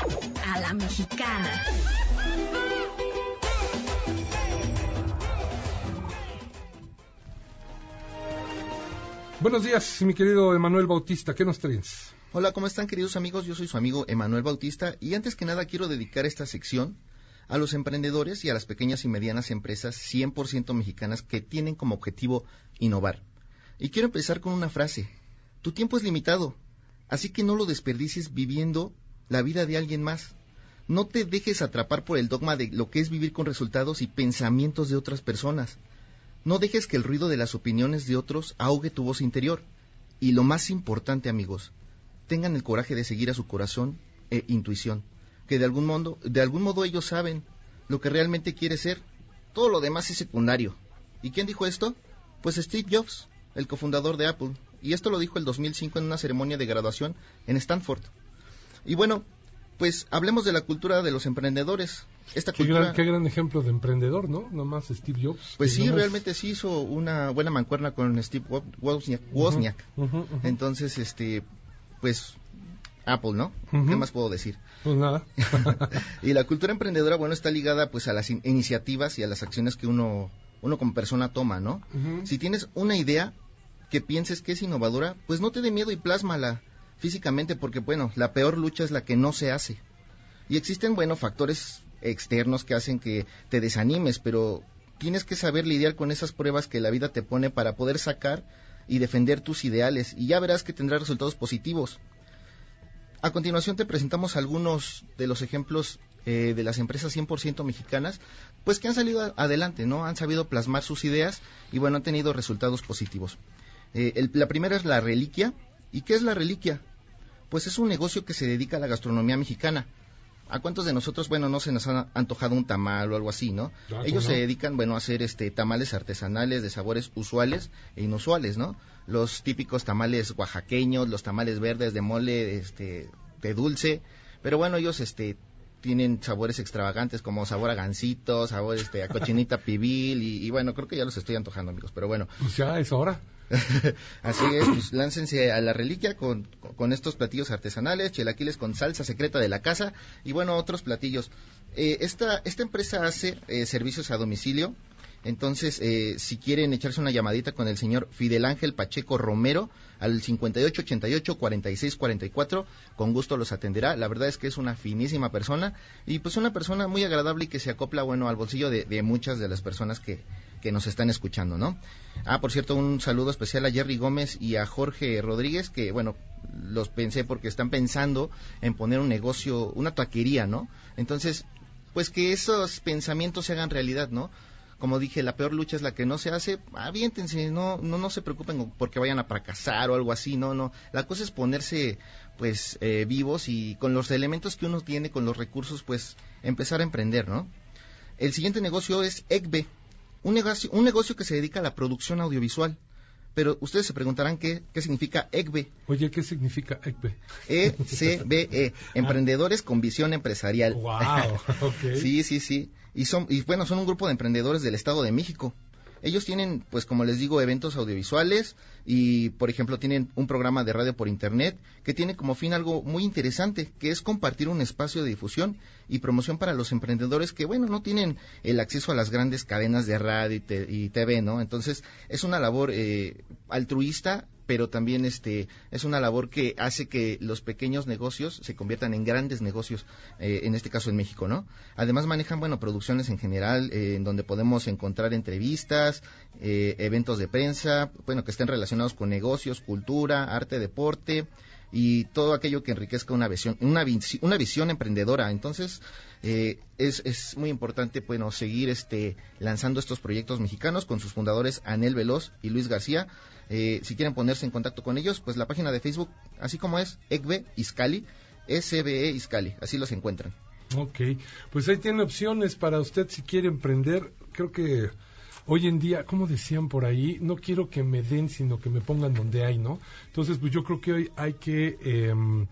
a la Mexicana. Buenos días, mi querido Emanuel Bautista, ¿qué nos traes? Hola, ¿cómo están queridos amigos? Yo soy su amigo Emanuel Bautista y antes que nada quiero dedicar esta sección a los emprendedores y a las pequeñas y medianas empresas 100% mexicanas que tienen como objetivo innovar. Y quiero empezar con una frase. Tu tiempo es limitado, así que no lo desperdicies viviendo la vida de alguien más. No te dejes atrapar por el dogma de lo que es vivir con resultados y pensamientos de otras personas. No dejes que el ruido de las opiniones de otros ahogue tu voz interior. Y lo más importante, amigos, tengan el coraje de seguir a su corazón e intuición, que de algún modo, de algún modo ellos saben lo que realmente quiere ser todo lo demás es secundario. ¿Y quién dijo esto? Pues Steve Jobs, el cofundador de Apple. Y esto lo dijo el 2005 en una ceremonia de graduación en Stanford. Y bueno, pues hablemos de la cultura de los emprendedores. Esta Qué cultura, gran, qué gran ejemplo de emprendedor, ¿no? Nomás Steve Jobs. pues sí, nomás- realmente sí hizo una buena mancuerna con Steve Wo- Wozniak. Entonces, este, pues Apple, ¿no? ¿Qué más puedo decir? Pues nada. y la cultura emprendedora, bueno, está ligada pues a las in- iniciativas y a las acciones que uno, uno como persona toma, ¿no? Si tienes una idea que pienses que es innovadora, pues no te dé miedo y plásmala físicamente, porque bueno, la peor lucha es la que no se hace. Y existen, bueno, factores externos que hacen que te desanimes, pero tienes que saber lidiar con esas pruebas que la vida te pone para poder sacar y defender tus ideales, y ya verás que tendrás resultados positivos. A continuación te presentamos algunos de los ejemplos eh, de las empresas 100% mexicanas, pues que han salido adelante, ¿no? Han sabido plasmar sus ideas y bueno, han tenido resultados positivos. Eh, la primera es la reliquia. ¿Y qué es la reliquia? Pues es un negocio que se dedica a la gastronomía mexicana. ¿A cuántos de nosotros, bueno, no se nos ha antojado un tamal o algo así, no? Ah, Ellos ¿cómo se dedican, bueno, a hacer este tamales artesanales de sabores usuales e inusuales, ¿no? Los típicos tamales oaxaqueños, los tamales verdes de mole, este, de dulce, pero bueno, ellos, este, tienen sabores extravagantes como sabor a gansito, sabor este, a cochinita pibil y, y bueno, creo que ya los estoy antojando, amigos, pero bueno. Pues ya es hora. Así es, pues láncense a la reliquia con, estos platillos artesanales, chilaquiles con salsa secreta de la casa y bueno, otros platillos. Eh, esta, esta empresa hace eh, servicios a domicilio, entonces eh, si quieren echarse una llamadita con el señor Fidel Ángel Pacheco Romero al 5888-4644, con gusto los atenderá. La verdad es que es una finísima persona y pues una persona muy agradable y que se acopla, bueno, al bolsillo de, de muchas de las personas que, que nos están escuchando, ¿no? Ah, por cierto, un saludo especial a Jerry Gómez y a Jorge Rodríguez, que, bueno, los pensé porque están pensando en poner un negocio, una taquería, ¿no? Entonces, pues que esos pensamientos se hagan realidad, ¿no? Como dije, la peor lucha es la que no se hace. Aviéntense, no, no, no se preocupen porque vayan a fracasar o algo así, no, no. La cosa es ponerse, pues, eh, vivos y con los elementos que uno tiene, con los recursos, pues, empezar a emprender, ¿no? El siguiente negocio es EGBE, un negocio, un negocio que se dedica a la producción audiovisual. Pero ustedes se preguntarán qué, qué significa EGBE. Oye, ¿qué significa ECBE? E-C-B-E, Emprendedores con Visión Empresarial. Wow, ok. Sí, sí, sí. Y son, y bueno, son un grupo de emprendedores del Estado de México. Ellos tienen, pues como les digo, eventos audiovisuales y, por ejemplo, tienen un programa de radio por Internet que tiene como fin algo muy interesante, que es compartir un espacio de difusión y promoción para los emprendedores que, bueno, no tienen el acceso a las grandes cadenas de radio y, te- y TV, ¿no? Entonces, es una labor eh, altruista pero también este es una labor que hace que los pequeños negocios se conviertan en grandes negocios, eh, en este caso en México, ¿no? Además manejan, bueno, producciones en general, eh, en donde podemos encontrar entrevistas, eh, eventos de prensa, bueno, que estén relacionados con negocios, cultura, arte, deporte y todo aquello que enriquezca una visión, una, una visión emprendedora. Entonces, eh, es, es muy importante, bueno, seguir este, lanzando estos proyectos mexicanos con sus fundadores Anel Veloz y Luis García. Eh, si quieren ponerse en contacto con ellos, pues la página de Facebook, así como es, EGBE Iscali, SBE Iscali, así los encuentran. Ok, pues ahí tiene opciones para usted si quiere emprender. Creo que hoy en día, como decían por ahí, no quiero que me den, sino que me pongan donde hay, ¿no? Entonces, pues yo creo que hoy hay que, em,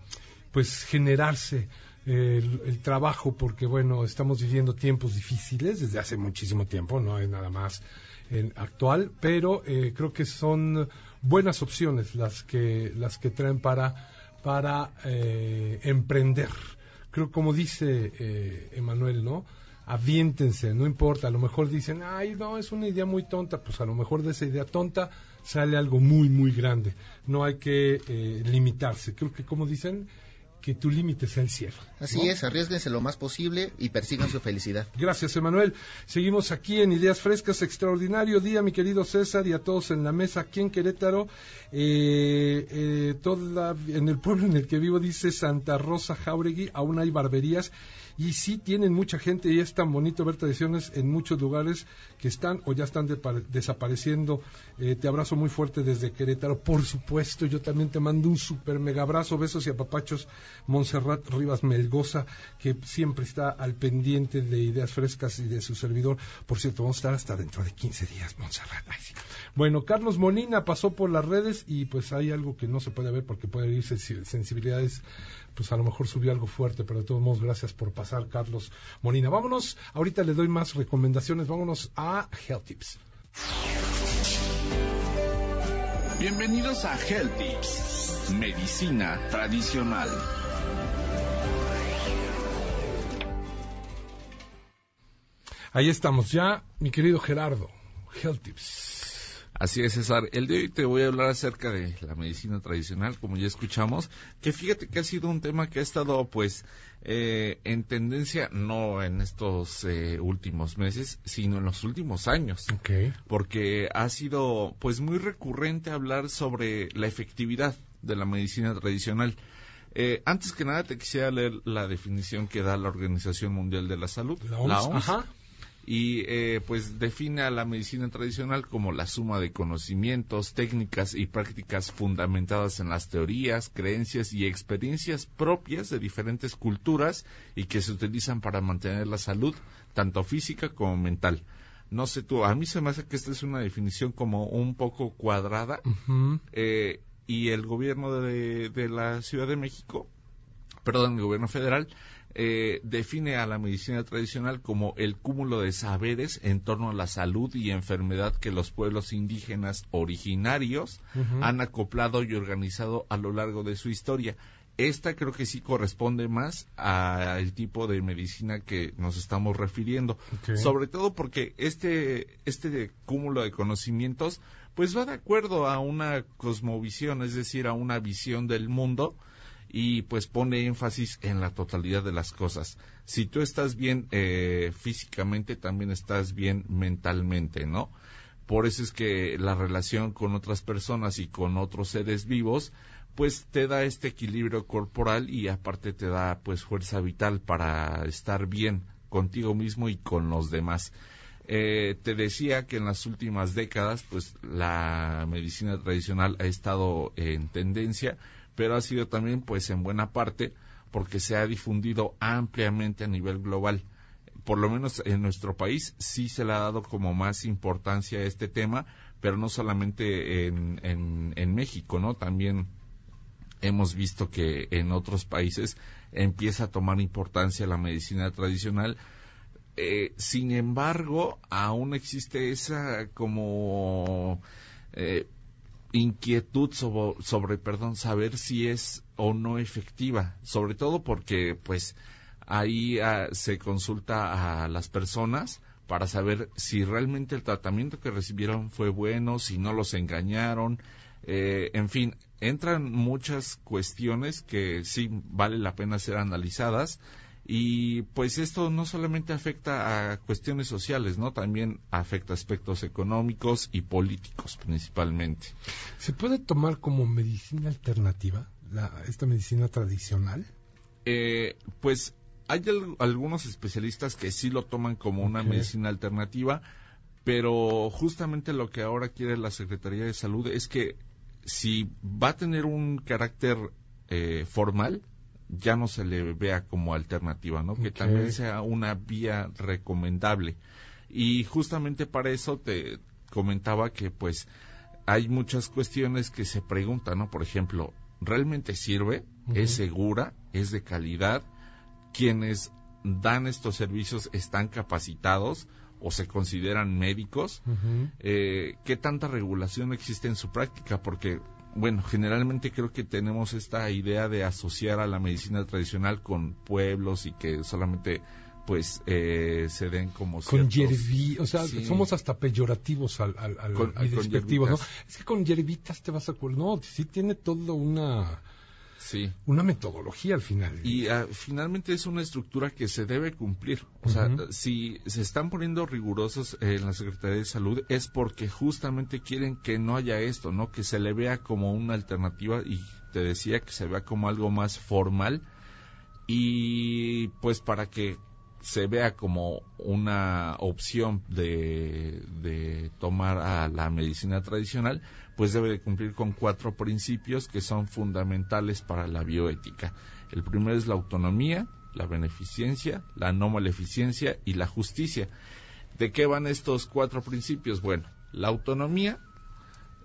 pues, generarse el, el trabajo, porque bueno, estamos viviendo tiempos difíciles desde hace muchísimo tiempo, no hay nada más en actual, pero eh, creo que son buenas opciones las que las que traen para para eh, emprender. Creo como dice eh, Emanuel, ¿no? Aviéntense, no importa, a lo mejor dicen, ay, no, es una idea muy tonta, pues a lo mejor de esa idea tonta sale algo muy, muy grande. No hay que limitarse. Creo que como dicen, que tu límite sea el cielo. Así ¿no? es, arriesguense lo más posible y persigan su felicidad. Gracias, Emanuel. Seguimos aquí en Ideas Frescas. Extraordinario día, mi querido César, y a todos en la mesa aquí en Querétaro. Eh, eh, toda, en el pueblo en el que vivo, dice Santa Rosa Jauregui, aún hay barberías Y sí tienen mucha gente y es tan bonito ver tradiciones en muchos lugares que están o ya están desapareciendo. Eh, te abrazo muy fuerte desde Querétaro. Por supuesto, yo también te mando un super mega abrazo, besos y apapachos. Montserrat Rivas Melgoza, que siempre está al pendiente de ideas frescas y de su servidor. Por cierto, vamos a estar hasta dentro de 15 días, Montserrat. Bueno, Carlos Molina pasó por las redes y pues hay algo que no se puede ver porque puede irse sensibilidades pues a lo mejor subió algo fuerte, pero de todos modos, gracias por pasar, Carlos Molina. Vámonos, ahorita le doy más recomendaciones, vámonos a Health Tips. Bienvenidos a Health Tips, medicina tradicional. Ahí estamos ya, mi querido Gerardo, Health Tips. Así es, César. El de hoy te voy a hablar acerca de la medicina tradicional, como ya escuchamos, que fíjate que ha sido un tema que ha estado, pues, eh, en tendencia, no en estos eh, últimos meses, sino en los últimos años. Porque ha sido, pues, muy recurrente hablar sobre la efectividad de la medicina tradicional. Eh, antes que nada, te quisiera leer la definición que da la Organización Mundial de la Salud, la OMS, y eh, pues define a la medicina tradicional como la suma de conocimientos, técnicas y prácticas fundamentadas en las teorías, creencias y experiencias propias de diferentes culturas y que se utilizan para mantener la salud, tanto física como mental. No sé tú, a mí se me hace que esta es una definición como un poco cuadrada eh, y el gobierno de, de la Ciudad de México, perdón, el gobierno federal, eh, define a la medicina tradicional como el cúmulo de saberes en torno a la salud y enfermedad que los pueblos indígenas originarios han acoplado y organizado a lo largo de su historia. Esta creo que sí corresponde más al tipo de medicina que nos estamos refiriendo, sobre todo porque este este cúmulo de conocimientos pues va de acuerdo a una cosmovisión, es decir, a una visión del mundo y pues pone énfasis en la totalidad de las cosas. Si tú estás bien eh, físicamente, también estás bien mentalmente, ¿no? Por eso es que la relación con otras personas y con otros seres vivos, pues te da este equilibrio corporal y aparte te da pues fuerza vital para estar bien contigo mismo y con los demás. Eh, te decía que en las últimas décadas, pues la medicina tradicional ha estado en tendencia pero ha sido también, pues, en buena parte, porque se ha difundido ampliamente a nivel global. Por lo menos en nuestro país sí se le ha dado como más importancia a este tema, pero no solamente en, en, México, ¿no? También hemos visto que en otros países empieza a tomar importancia la medicina tradicional. Eh, sin embargo, aún existe esa como eh, inquietud sobre, sobre, perdón, saber si es o no efectiva, sobre todo porque pues ahí ah, se consulta a las personas para saber si realmente el tratamiento que recibieron fue bueno, si no los engañaron, eh, en fin, entran muchas cuestiones que sí vale la pena ser analizadas y pues esto no solamente afecta a cuestiones sociales, ¿no? También afecta aspectos económicos y políticos principalmente. ¿Se puede tomar como medicina alternativa la, esta medicina tradicional? Eh, pues hay algunos especialistas que sí lo toman como una medicina alternativa, pero justamente lo que ahora quiere la Secretaría de Salud es que si va a tener un carácter eh, formal, ya no se le vea como alternativa, ¿no? Que también sea una vía recomendable. Y justamente para eso te comentaba que pues hay muchas cuestiones que se preguntan, ¿no? Por ejemplo, ¿realmente sirve? ¿Es segura? ¿Es de calidad? ¿Quienes dan estos servicios están capacitados o se consideran médicos? Eh, ¿Qué tanta regulación existe en su práctica? Porque bueno, generalmente creo que tenemos esta idea de asociar a la medicina tradicional con pueblos y que solamente pues eh, se den como con yerbi, o sea, somos hasta peyorativos al, al, al, despectivos, ¿no? Es que con yerbitas te vas a no, sí tiene todo una Sí. Una metodología al final. Y ah, finalmente es una estructura que se debe cumplir. O sea, si se están poniendo rigurosos en la Secretaría de Salud es porque justamente quieren que no haya esto, ¿no? Que se le vea como una alternativa y te decía que se vea como algo más formal y pues para que se vea como una opción de, de tomar a la medicina tradicional, pues debe de cumplir con cuatro principios que son fundamentales para la bioética. El primero es la autonomía, la beneficencia, la no maleficencia y la justicia. ¿De qué van estos cuatro principios? Bueno, la autonomía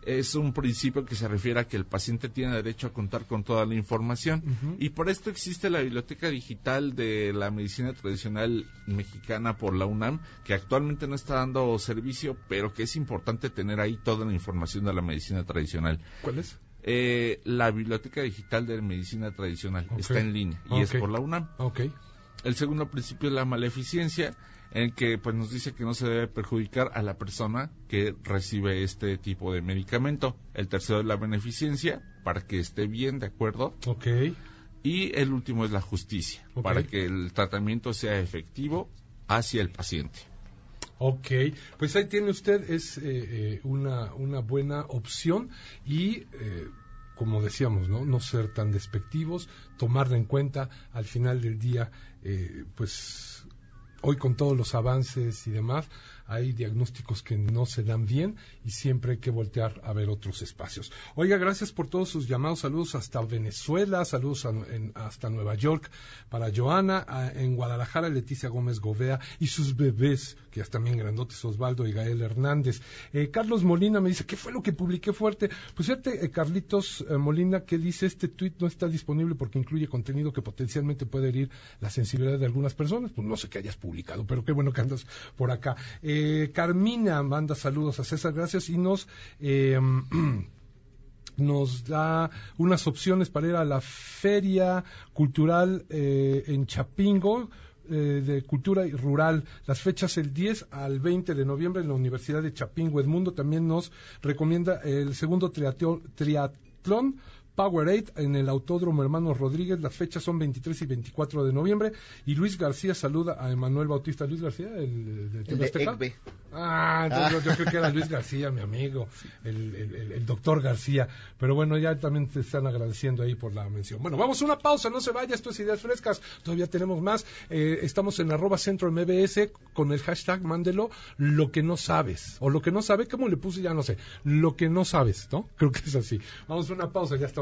es un principio que se refiere a que el paciente tiene derecho a contar con toda la información y por esto existe la biblioteca digital de la medicina tradicional mexicana por la UNAM que actualmente no está dando servicio pero que es importante tener ahí toda la información de la medicina tradicional. ¿Cuál es? Eh, la biblioteca digital de medicina tradicional está en línea y es por la UNAM. Okay. El segundo principio es la maleficencia en que pues nos dice que no se debe perjudicar a la persona que recibe este tipo de medicamento. El tercero es la beneficencia, para que esté bien, ¿de acuerdo? Ok. Y el último es la justicia, para que el tratamiento sea efectivo hacia el paciente. Ok, pues ahí tiene usted, es eh, eh, una, una buena opción y... Eh, como decíamos, ¿no? No ser tan despectivos, tomarla en cuenta. Al final del día, pues hoy con todos los avances y demás, hay diagnósticos que no se dan bien y siempre hay que voltear a ver otros espacios. Oiga, gracias por todos sus llamados. Saludos hasta Venezuela, saludos hasta Nueva York para Joana, en Guadalajara Leticia Gómez Govea y sus bebés, que ya están bien grandotes, Osvaldo y Gael Hernández. Eh, Carlos Molina me dice, ¿qué fue lo que publiqué fuerte? Pues fíjate, eh, Carlitos eh, Molina, que dice, este tuit no está disponible porque incluye contenido que potencialmente puede herir la sensibilidad de algunas personas. Pues no sé qué hayas publicado, pero qué bueno que andas por acá. Carmina manda saludos a César, gracias, y nos... Eh, nos da unas opciones para ir a la feria cultural eh, en Chapingo, de Cultura Rural. Las fechas el 10 al 20 de noviembre en la Universidad de Chapingo. Edmundo también nos recomienda el segundo triatlón Powerade en el Autódromo Hermanos Rodríguez. Las fechas son 23 y 24 de noviembre. Y Luis García saluda a Emanuel Bautista. Luis García, el, de, Ah, entonces Yo, creo que era Luis García, mi amigo, el, doctor García. Pero bueno, ya también te están agradeciendo ahí por la mención. Bueno, vamos a una pausa, no se vaya, esto es Ideas Frescas. Todavía tenemos más. Eh, estamos en arroba centro MBS con el hashtag mándelo lo que no sabes. O lo que no sabe, ¿cómo le puse? Ya no sé. Lo que no sabes, ¿no? Creo que es así. Vamos a una pausa, ya estamos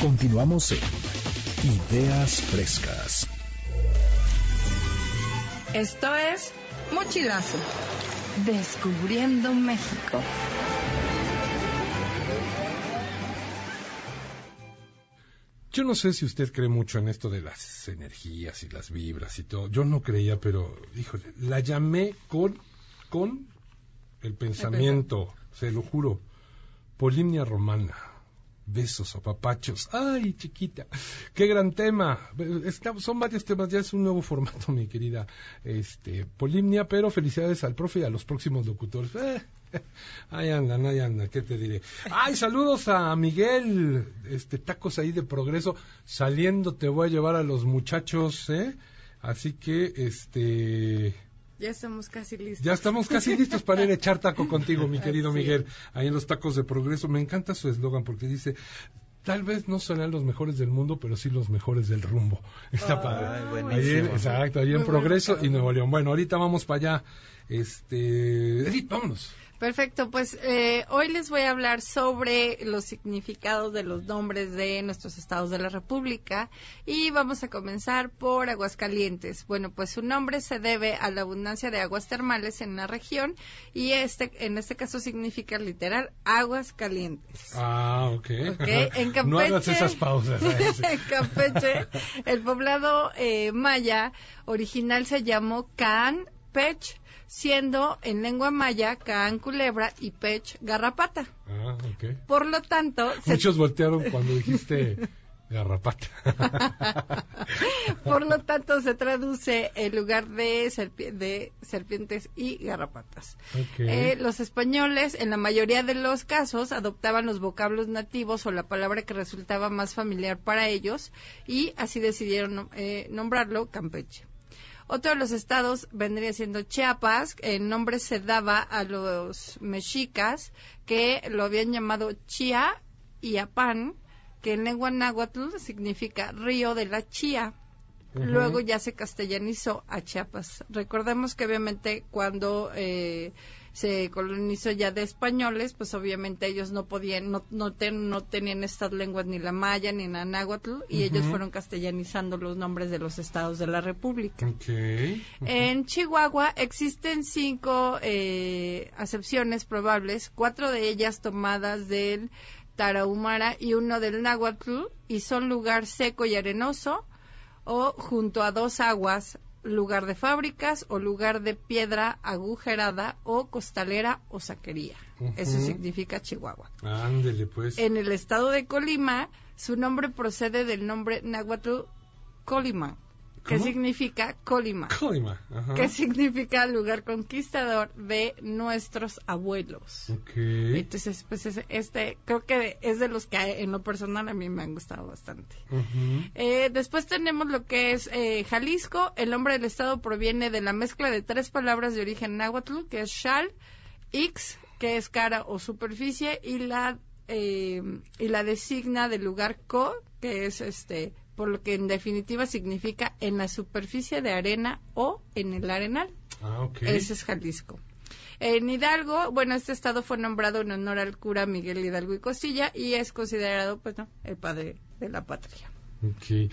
Continuamos en Ideas Frescas. Esto es Mochilazo. Descubriendo México. Yo no sé si usted cree mucho en esto de las energías y las vibras y todo. Yo no creía, pero, híjole, la llamé con, con el pensamiento, se lo juro. Polimnia romana besos o papachos. Ay, chiquita, qué gran tema. son varios temas, ya es un nuevo formato, mi querida este, Polimnia, pero felicidades al profe y a los próximos locutores. Eh, ahí andan, ahí andan, ¿qué te diré? Ay, saludos a Miguel, este, tacos ahí de progreso. Saliendo te voy a llevar a los muchachos, ¿eh? Así que, este, ya estamos casi listos. Ya estamos casi listos para ir a echar taco contigo, mi querido Miguel, ahí en los tacos de progreso. Me encanta su eslogan porque dice, tal vez no serán los mejores del mundo, pero sí los mejores del rumbo. Está padre. Ahí exacto, ahí en Progreso y Nuevo León. Bueno, ahorita vamos para allá. Este, Edith, vámonos. Perfecto, pues eh, hoy les voy a hablar sobre los significados de los nombres de nuestros estados de la República y vamos a comenzar por Aguascalientes. Bueno, pues su nombre se debe a la abundancia de aguas termales en la región y este, en este caso significa literal aguas calientes. Ah, ok. okay. En Campeche, no hagas esas pausas. en Campeche, el poblado eh, maya original se llamó Can Pech siendo en lengua maya Can culebra y Pech garrapata. Ah, ok. Por lo tanto... Muchos voltearon cuando dijiste Garrapata. Por lo tanto, se traduce en lugar de, serpi- de serpientes y garrapatas. Eh, los españoles, en la mayoría de los casos, adoptaban los vocablos nativos o la palabra que resultaba más familiar para ellos y así decidieron eh, nombrarlo Campeche. Otro de los estados vendría siendo Chiapas. El nombre se daba a los mexicas que lo habían llamado Chía y Apán, que en lengua náhuatl significa río de la chía. Luego ya se castellanizó a Chiapas. Recordemos que obviamente cuando eh, se colonizó ya de españoles, pues obviamente ellos no podían, no, no, ten- no tenían estas lenguas ni la maya ni la náhuatl y ellos fueron castellanizando los nombres de los estados de la república. En Chihuahua existen cinco eh, acepciones probables, cuatro de ellas tomadas del Tarahumara y uno del Náhuatl, y son lugar seco y arenoso, o junto a dos aguas, lugar de fábricas o lugar de piedra agujerada o costalera o saquería. Eso significa Chihuahua. Ándele, pues. En el estado de Colima, su nombre procede del nombre náhuatl Colima, que significa Colima, Colima. Ajá. que significa lugar conquistador de nuestros abuelos. Ok. Entonces, pues este creo que es de los que en lo personal a mí me han gustado bastante. Eh, después tenemos lo que es eh, Jalisco. El nombre del estado proviene de la mezcla de tres palabras de origen náhuatl, que es shal, ix, que es cara o superficie, y la eh, y la designa del lugar co, que es este, por lo que en definitiva significa en la superficie de arena o en el arenal. Ah, ok. Ese es Jalisco. En Hidalgo, bueno, este estado fue nombrado en honor al cura Miguel Hidalgo y Costilla y es considerado, pues, no, el padre de la patria. Ok.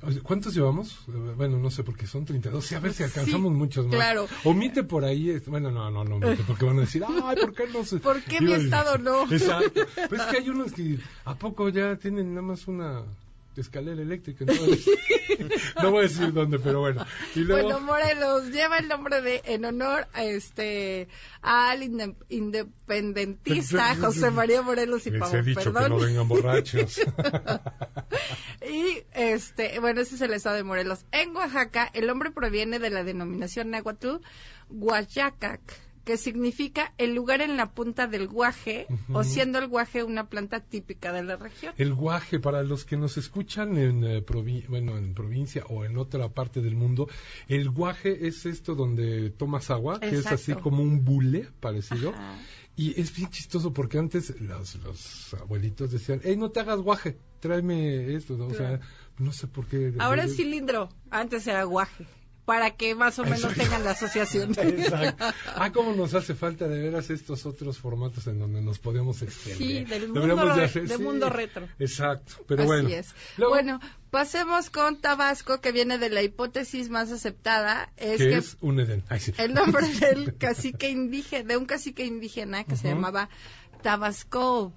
O sea, ¿Cuántos llevamos? Bueno, no sé, porque son 32. Sí, a ver si alcanzamos muchos más. claro. Omite por ahí. Bueno, no, no, no omite, porque van a decir, ay, ¿por qué no se...? ¿Por qué mi estado no? Exacto. Pues es que hay unos que, ¿a poco ya tienen nada más una escalera eléctrica? Entonces, no voy a decir dónde, pero bueno. Y luego, Bueno, Morelos lleva el nombre de en honor a este al inde- independentista José María Morelos y les Pavón, he dicho que perdón. no vengan borrachos. Y este, bueno, ese es el estado de Morelos. En Oaxaca, el nombre proviene de la denominación náhuatl Huayacac, que significa el lugar en la punta del guaje, o siendo el guaje una planta típica de la región. El guaje, para los que nos escuchan en, eh, provi- bueno, en provincia o en otra parte del mundo, el guaje es esto donde tomas agua, que es así como un bule parecido. Y es bien chistoso porque antes los, los abuelitos decían, hey, no te hagas guaje, tráeme esto. ¿no? O sea, no sé por qué. Ahora es cilindro, antes era guaje, para que más o menos Exacto. tengan la asociación. Exacto. Ah, cómo nos hace falta de veras estos otros formatos en donde nos podemos extender. Sí, del mundo, de de, hacer- de sí. mundo retro. Exacto, pero Así bueno. es. Luego- Bueno, pasemos con Tabasco, que viene de la hipótesis más aceptada, es que que es un Edén. Ay, sí. el nombre del cacique indígena, de un cacique indígena que se llamaba Tabasco,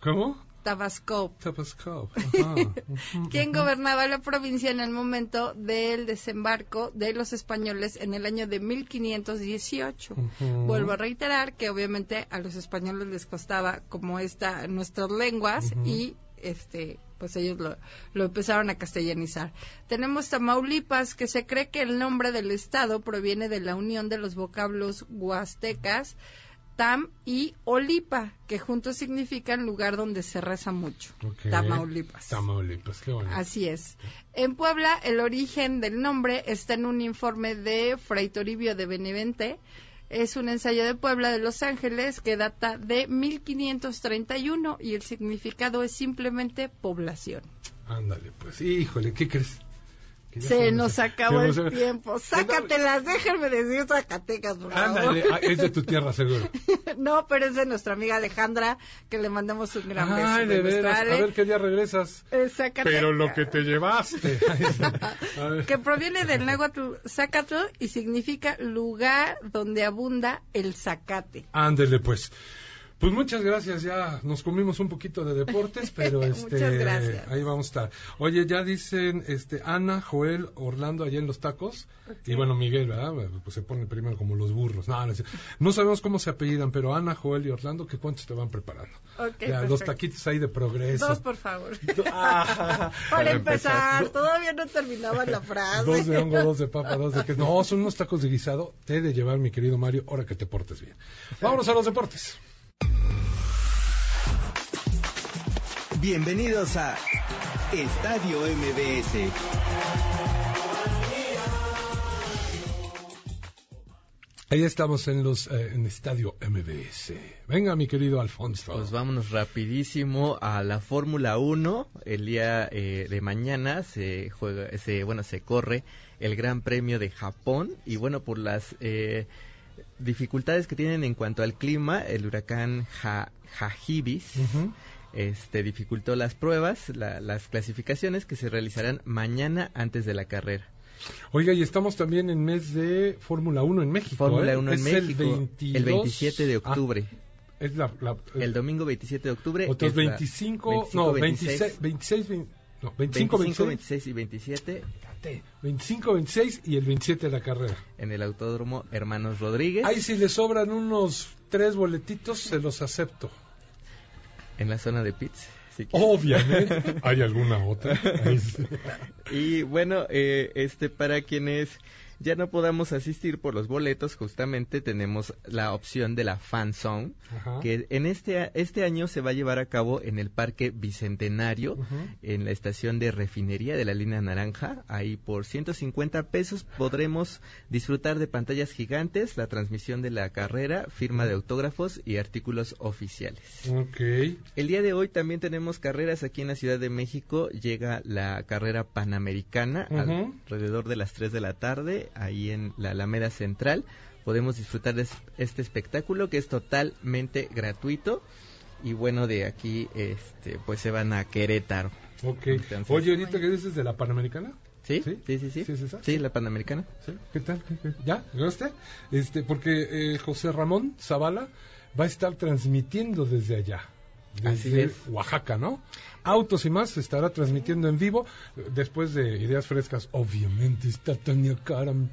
¿Cómo? Tabasco, Tabasco. Ajá. quien gobernaba la provincia en el momento del desembarco de los españoles en el año de 1518. Ujú. Vuelvo a reiterar que obviamente a los españoles les costaba como esta nuestras lenguas y este pues ellos lo, lo empezaron a castellanizar. Tenemos Tamaulipas, que se cree que el nombre del estado proviene de la unión de los vocablos huastecas, tam y olipa, que juntos significan lugar donde se reza mucho. Ok. Tamaulipas. Tamaulipas, qué bueno. Así es. En Puebla, el origen del nombre está en un informe de Fray Toribio de Benevente. Es un ensayo de Puebla de Los Ángeles que data de 1531 y el significado es simplemente población. Ándale, pues, híjole, ¿qué crees? Se nos acabó se el tiempo. Sácatelas, déjenme decir Zacatecas, por favor. Ándale, ah, es de tu tierra, seguro. No, pero es de nuestra amiga Alejandra, que le mandamos un gran beso. Ay, de veras. A ver qué día regresas. Eh. Pero lo que te llevaste. Que proviene del náhuatl Zacatl y significa lugar donde abunda el zacate. Ándele, pues. Pues muchas gracias, ya nos comimos un poquito de deportes, pero este ahí vamos a estar. Oye, ya dicen este Ana, Joel, Orlando allá en los tacos y bueno, Miguel, ¿verdad? Pues se pone primero como los burros. No, no, sabemos cómo se apellidan, pero Ana, Joel y Orlando, ¿qué cuántos te van preparando? Ok, ya, los taquitos ahí de progreso. Dos, por favor. Ah, Para empezar, todavía no terminaba la frase. Dos de hongo, dos de papa, dos de queso. No, son unos tacos de guisado. Te he de llevar, mi querido Mario, ahora que te portes bien. Vámonos a los deportes. Bienvenidos a Estadio MBS. Ahí estamos en los eh, en Estadio MBS. Venga, mi querido Alfonso. Pues vámonos rapidísimo a la Fórmula 1. El día eh, de mañana se juega, se, bueno, se corre el Gran Premio de Japón y bueno, por las eh, dificultades que tienen en cuanto al clima, el huracán Ha- Hagibis este, dificultó las pruebas, la- las clasificaciones que se realizarán mañana antes de la carrera. Oiga, y estamos también en mes de Fórmula 1 en México. Fórmula ¿eh? 1 en Es México, El, el, 22 27 de Ah, octubre. es la, la- el domingo 27 de octubre. otros es la 25, no, 26, 26, 20 no, 25, 26, 26 y 27 25, 26 y el 27 de la carrera. en el Autódromo Hermanos Rodríguez. Ahí si le sobran unos tres boletitos, se los acepto. En la zona de pits. si. Obviamente. ¿Hay alguna otra? Y bueno, eh, este para quienes ya no podamos asistir por los boletos, justamente tenemos la opción de la Fan Zone, Ajá. que en este este año se va a llevar a cabo en el Parque Bicentenario, en la estación de refinería de la línea naranja. Ahí por 150 pesos podremos disfrutar de pantallas gigantes, la transmisión de la carrera, firma de autógrafos y artículos oficiales. Ok. El día de hoy también tenemos carreras aquí en la Ciudad de México. Llega la carrera panamericana alrededor de las 3 de la tarde, ahí en la Alameda Central. Podemos disfrutar de es- este espectáculo que es totalmente gratuito. Y bueno, de aquí este pues se van a Querétaro. Ok. Entonces- Oye, ahorita que dices de la Panamericana. ¿Sí? Sí, sí, sí. ¿Sí es esa? Sí, la Panamericana. ¿Sí? ¿Qué tal? ¿Qué- qué? ¿Ya? ¿Llegaste? Este, porque eh, José Ramón Zavala va a estar transmitiendo desde allá. Así Desde es. Oaxaca, ¿no? Autos y más se estará transmitiendo en vivo. Después de Ideas Frescas, obviamente está Tania Karam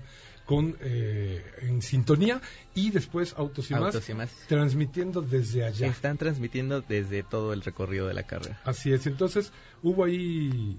con, eh, en sintonía. Y después Autos y, Autos y más. transmitiendo desde allá. Están transmitiendo desde todo el recorrido de la carrera. Así es. Entonces, hubo ahí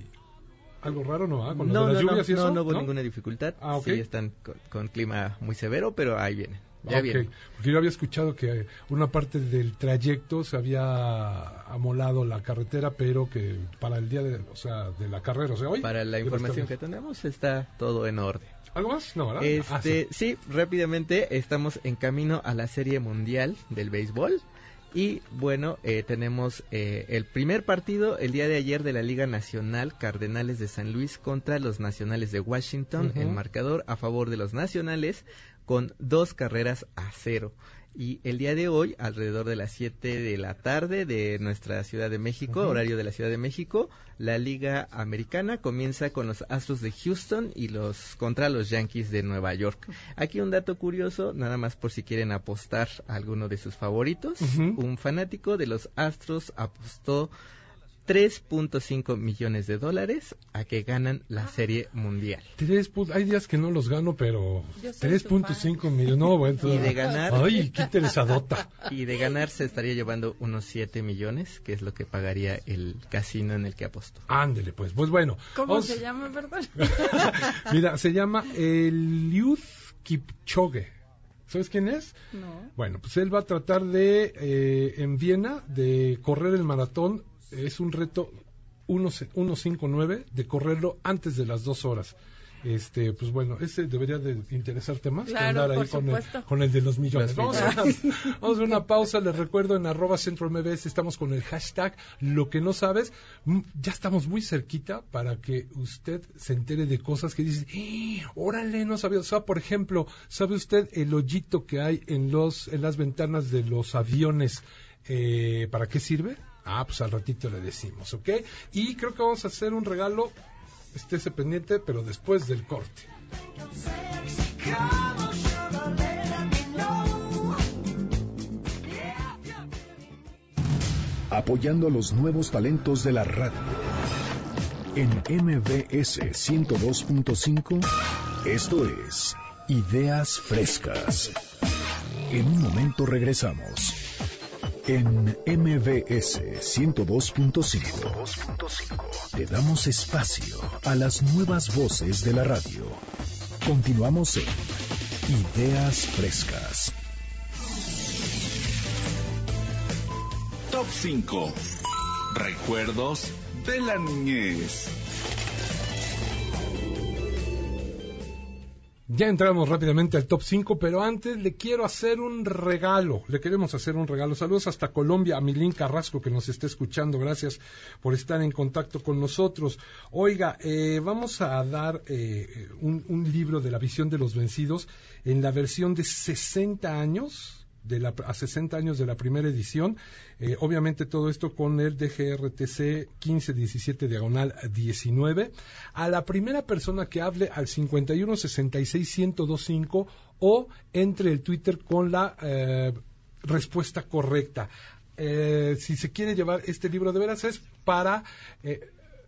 algo raro, ¿no? Ah, Con No, las no, no, lluvias y eso. no hubo ninguna dificultad. Ah, ok. Sí, están con, con clima muy severo, pero ahí vienen. Ya Ok, vienen. Porque yo había escuchado que una parte del trayecto se había amolado la carretera, pero que para el día de, o sea, de la carrera, o sea, hoy. Para la información que tenemos está todo en orden. ¿Algo más? No, ¿verdad? Ah, Este, sí, rápidamente estamos en camino a la Serie Mundial del Béisbol. Y bueno, eh, tenemos eh, el primer partido el día de ayer de la Liga Nacional, Cardenales de San Luis contra los Nacionales de Washington. Ujú. El marcador a favor de los Nacionales con dos carreras a cero. Y el día de hoy, alrededor de las 7 de la tarde de nuestra Ciudad de México, horario de la Ciudad de México, la Liga Americana comienza con los Astros de Houston y los contra los Yankees de Nueva York. Aquí un dato curioso, nada más por si quieren apostar a alguno de sus favoritos. Un fanático de los Astros apostó 3.5 millones de dólares a que ganan la Serie Mundial. Tres pu- hay días que no los gano, pero Yo soy 3.5 millones. No, bueno. Y de ganar- Ay, qué interesadota. Y de ganar se estaría llevando unos 7 millones, que es lo que pagaría el casino en el que apostó. Ándele, pues. Pues bueno. ¿Cómo vamos- se llama, perdón? Mira, se llama Eliud Kipchoge. ¿Sabes quién es? No. Bueno, pues él va a tratar de, eh, en Viena, de correr el maratón. Es un reto 1 1.59 de correrlo antes de las dos horas. Este, pues bueno, ese debería de interesarte más que Claro, andar ahí por con el, supuesto. con el de los millones. Vamos a, vamos a una pausa, les recuerdo en arroba centro MBS estamos con el hashtag lo que no sabes. Mm, Ya estamos muy cerquita para que usted se entere de cosas que dice, "¡Eh! órale, no sabía. O sea, por ejemplo, ¿sabe usted el hoyito que hay en los, en las ventanas de los aviones? Eh, ¿Para qué sirve? Ah, pues al ratito le decimos, ¿ok? Y creo que vamos a hacer un regalo, estése pendiente, pero después del corte. apoyando a los nuevos talentos de la radio. En MBS 102.5, esto es Ideas Frescas. En un momento regresamos. En MBS 102.5 te damos espacio a las nuevas voces de la radio. Continuamos en Ideas Frescas. Top 5. Recuerdos de la niñez. Ya entramos rápidamente al top 5, pero antes le quiero hacer un regalo. Le queremos hacer un regalo. Saludos hasta Colombia, a Milín Carrasco que nos está escuchando. Gracias por estar en contacto con nosotros. Oiga, eh, vamos a dar eh, un, un libro de la visión de los vencidos en la versión de 60 años de la, a 60 años de la primera edición. Eh, obviamente todo esto con el DGRTC 1517 diagonal 19. A la primera persona que hable al 51 66 1025 o entre el Twitter con la eh, respuesta correcta. Eh, si se quiere llevar este libro de veras es para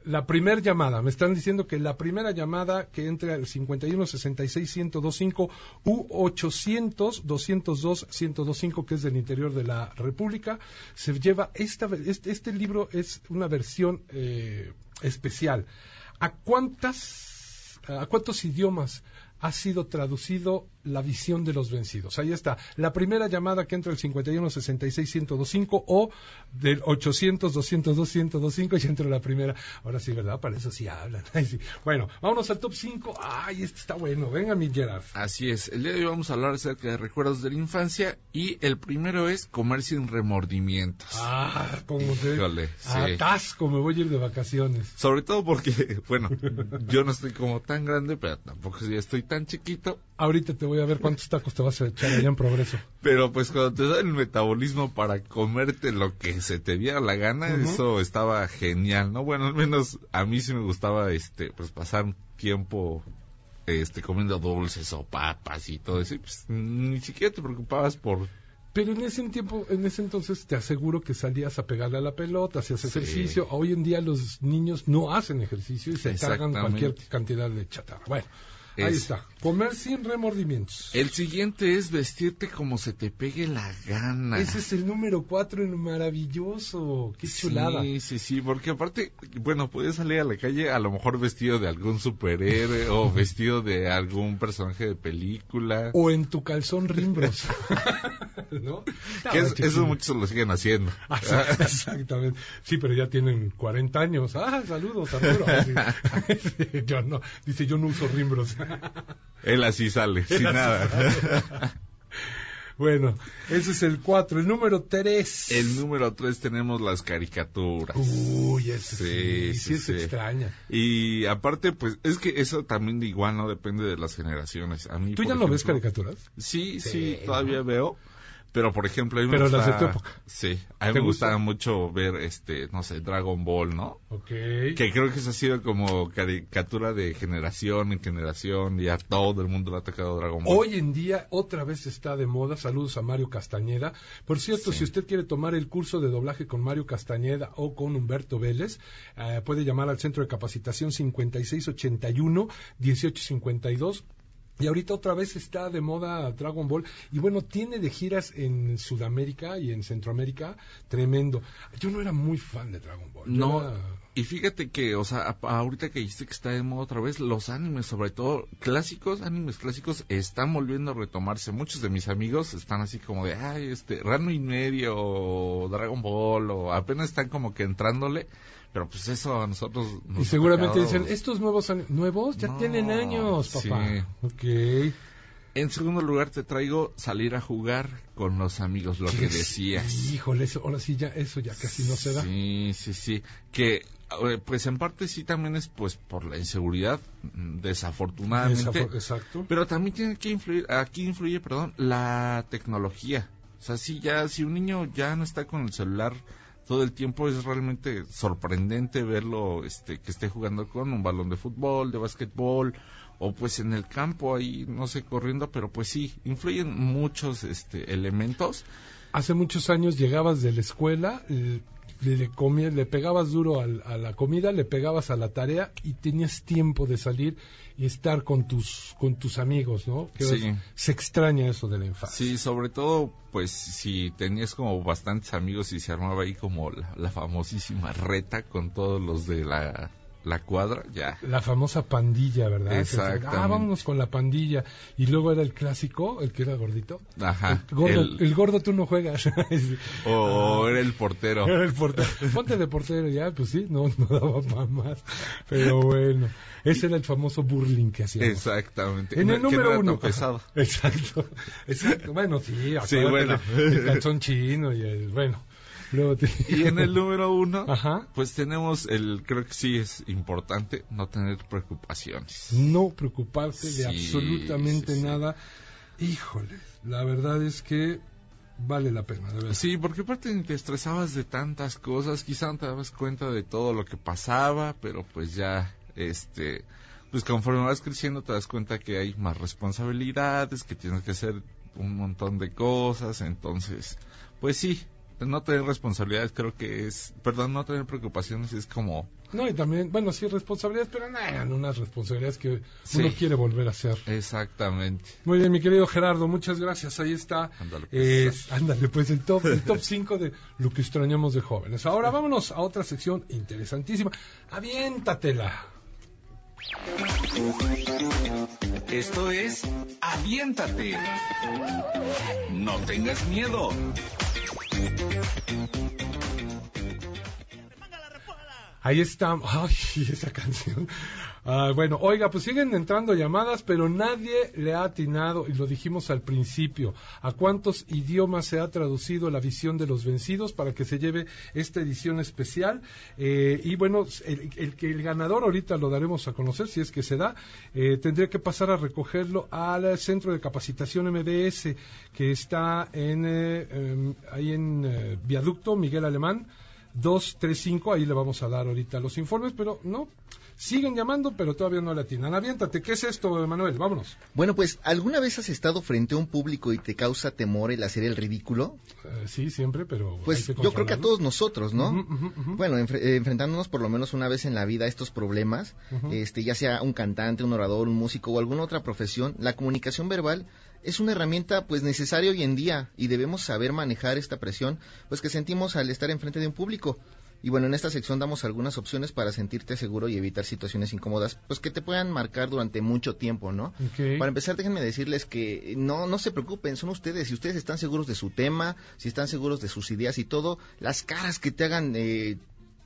la primera llamada, me están diciendo que la primera llamada que entre al 51 66 1025 u 800 202 1025 que es del interior de la República se lleva esta este, este libro es una versión eh, especial. ¿A cuántas a cuántos idiomas ha sido traducido la visión de los vencidos. Ahí está. La primera llamada que entra el 51 66 1025 o del 800 202 1025 y entra la primera. Ahora sí, ¿verdad? Para eso sí hablan. Sí. Bueno, vámonos al top 5. Ay, este está bueno. Venga, mi Gerard. Así es. El día de hoy vamos a hablar acerca de recuerdos de la infancia y el primero es comer sin remordimientos. Ah, como te... Híjole, sí. Atasco, me voy a ir de vacaciones. Sobre todo porque, bueno, yo no estoy como tan grande, pero tampoco estoy tan chiquito. Ahorita te voy a ver cuántos tacos te vas a echar allá en progreso. Pero pues cuando te da el metabolismo para comerte lo que se te diera la gana, eso estaba genial, ¿no? Bueno, al menos a mí sí me gustaba este pues pasar un tiempo este comiendo dulces o papas y todo eso, y, pues ni siquiera te preocupabas por Pero en ese tiempo, en ese entonces te aseguro que salías a pegarle a la pelota, hacías Sí. ejercicio. Hoy en día los niños no hacen ejercicio y se cargan cualquier cantidad de chatarra. Bueno, ahí Es- está. Comer sin remordimientos. El siguiente es vestirte como se te pegue la gana. Ese es el número cuatro, el maravilloso. Qué chulada. Sí, sí, sí, porque aparte, bueno, puedes salir a la calle a lo mejor vestido de algún superhéroe o vestido de algún personaje de película. O en tu calzón rimbros. ¿No? Que es- muchos lo siguen haciendo. Ah, sí, Exactamente. Sí, pero ya tienen 40 años. Ah, saludos, Arturo. Sí. Yo no. Dice, yo no uso rimbros. Él así sale, sin así nada. sale. Bueno, ese es el 4. El número 3. El número tres tenemos las caricaturas. Uy, ese sí, sí, es extraña. Y aparte, pues, es que eso también igual no depende de las generaciones. A mí, ¿Tú ya no ves ejemplo, caricaturas? Sí, sí, Sí, todavía veo. Pero, por ejemplo, a mí me Pero las de gusta- tu época. Sí, a mí ¿Te me gusta? gustaba mucho ver, este, no sé, Dragon Ball, ¿no? Ok. Que creo que eso ha sido como caricatura de generación en generación y a todo el mundo le ha tocado Dragon Ball. Hoy en día otra vez está de moda. Saludos a Mario Castañeda. Por cierto, Sí. si usted quiere tomar el curso de doblaje con Mario Castañeda o con Humberto Vélez, eh, puede llamar al centro de capacitación 5681-1852. Y ahorita otra vez está de moda Dragon Ball. Y bueno, tiene de giras en Sudamérica y en Centroamérica tremendo. Yo no era muy fan de Dragon Ball. Yo No, era- y fíjate que, o sea, ahorita que dijiste que está de moda otra vez, los animes, sobre todo clásicos, animes clásicos, están volviendo a retomarse. Muchos de mis amigos están así como de, ay, este, Rano y medio, o Dragon Ball, o apenas están como que entrándole, pero pues eso a nosotros nos Y seguramente dicen, estos nuevos nuevos ya No, tienen años, papá. sí. Ok. En segundo lugar te traigo salir a jugar con los amigos, lo que decías. Híjole, eso, ahora sí ya, eso ya casi no se da. Sí, sí, sí. Que, eh, pues en parte sí también es pues por la inseguridad, desafortunadamente. Desafor- exacto. Pero también tiene que influir, aquí influye, perdón, la tecnología. O sea, si ya, si un niño ya no está con el celular todo el tiempo es realmente sorprendente verlo, este, que esté jugando con un balón de fútbol, de básquetbol, o pues en el campo ahí, no sé, corriendo, pero pues sí, influyen muchos, este, elementos. Hace muchos años llegabas de la escuela, eh, le, comías- le pegabas duro al- a la comida, le pegabas a la tarea y tenías tiempo de salir y estar con tus con tus amigos, ¿no? Que Sí. es- se extraña eso de la infancia. Sí, sobre todo, pues, si tenías como bastantes amigos y se armaba ahí como la, la famosísima reta con todos los de la, la cuadra, ya. La famosa pandilla, ¿verdad? Exactamente. Ah, vámonos con la pandilla. Y luego era el clásico, el que era gordito. Ajá. El gordo, el- el gordo tú no juegas. o era el portero. Era el portero. Ponte de portero ya, pues sí, no, no daba para más. Pero bueno, ese era el famoso burling que hacíamos. Exactamente. En el no número era tan uno. pesado. Exacto, exacto. Bueno, sí, Sí, bueno. el calzón chino y el, bueno. Luego te- Y en el número uno, Ajá. pues tenemos el, creo que sí es importante no tener preocupaciones. no preocuparse de absolutamente sí, sí. nada. Híjole, la verdad es que vale la pena, de verdad. Sí, porque aparte te estresabas de tantas cosas, quizá no te dabas cuenta de todo lo que pasaba, pero pues ya, este, pues conforme vas creciendo te das cuenta que hay más responsabilidades, que tienes que hacer un montón de cosas, entonces, pues sí, no tener responsabilidades creo que es, perdón, no tener preocupaciones es como, No, y también, bueno, sí, responsabilidades, pero no eran unas responsabilidades que Sí. uno quiere volver a hacer. exactamente. Muy bien, mi querido Gerardo, muchas gracias. Ahí está. Ándale, Eh, pues. ándale, pues el top, el top 5 de lo que extrañamos de jóvenes. Ahora vámonos a otra sección interesantísima. Aviéntatela. Esto es Aviéntate. No tengas miedo. Ahí está. Ay, esa canción. Ah, bueno, oiga, pues siguen entrando llamadas, pero nadie le ha atinado, y lo dijimos al principio, a cuántos idiomas se ha traducido la visión de los vencidos para que se lleve esta edición especial. Eh, y bueno, el, el el ganador ahorita lo daremos a conocer, si es que se da, eh, tendría que pasar a recogerlo al centro de capacitación MBS, que está en, eh, em, ahí en eh, Viaducto Miguel Alemán. 235, ahí le vamos a dar ahorita los informes, pero no, siguen llamando, pero todavía no le atinan. Aviéntate, ¿qué es esto, Manuel? Vámonos. Bueno, pues, ¿alguna vez has estado frente a un público y te causa temor el hacer el ridículo? Eh, sí, siempre, pero... Pues hay que yo creo que a todos nosotros, ¿no? Bueno, eh, enfrentándonos por lo menos una vez en la vida a estos problemas, este, ya sea un cantante, un orador, un músico o alguna otra profesión, la comunicación verbal es una herramienta pues necesaria hoy en día y debemos saber manejar esta presión pues que sentimos al estar enfrente de un público. Y bueno, en esta sección damos algunas opciones para sentirte seguro y evitar situaciones incómodas, pues que te puedan marcar durante mucho tiempo, ¿no? Para empezar, déjenme decirles que no, no se preocupen, son ustedes. Si ustedes están seguros de su tema, si están seguros de sus ideas y todo, las caras que te hagan eh,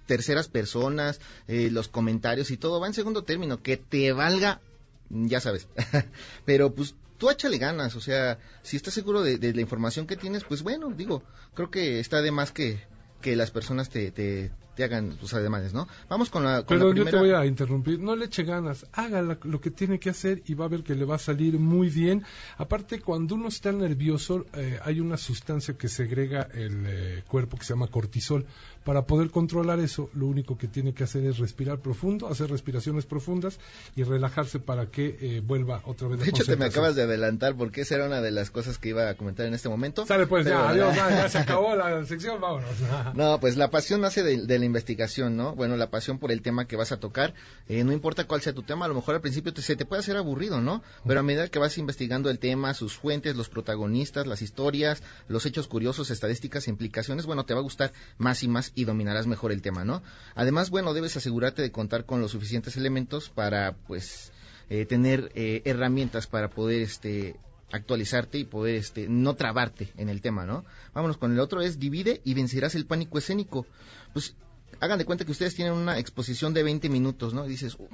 terceras personas, eh, los comentarios y todo va en segundo término. Que te valga, ya sabes. Pero pues tú échale ganas, o sea, si estás seguro de, de la información que tienes, pues bueno, digo, creo que está de más que, que las personas te, te, te hagan tus ademanes, ¿no? Vamos con la, con la yo te voy a interrumpir. No le eche ganas. Haga la- lo que tiene que hacer y va a ver que le va a salir muy bien. Aparte, cuando uno está nervioso, eh, hay una sustancia que segrega el eh, cuerpo que se llama cortisol. Para poder controlar eso, lo único que tiene que hacer es respirar profundo, hacer respiraciones profundas y relajarse para que eh, vuelva otra vez De hecho, te me acabas de adelantar porque esa era una de las cosas que iba a comentar en este momento. Sale pues, Pero- ya, adiós, ya, ya se acabó la sección, vámonos. No, pues la pasión nace de, de la investigación, ¿no? Bueno, la pasión por el tema que vas a tocar, eh, no importa cuál sea tu tema, a lo mejor al principio te, se te puede hacer aburrido, ¿no? Pero a medida que vas investigando el tema, sus fuentes, los protagonistas, las historias, los hechos curiosos, estadísticas implicaciones, bueno, te va a gustar más y más y dominarás mejor el tema, ¿no? Además, bueno, debes asegurarte de contar con los suficientes elementos para, pues, eh, tener eh, herramientas para poder, este, actualizarte y poder este no trabarte en el tema, ¿no? Vámonos con el otro es divide y vencerás el pánico escénico. Pues hagan de cuenta que ustedes tienen una exposición de 20 minutos, ¿no? Y dices, "Uh,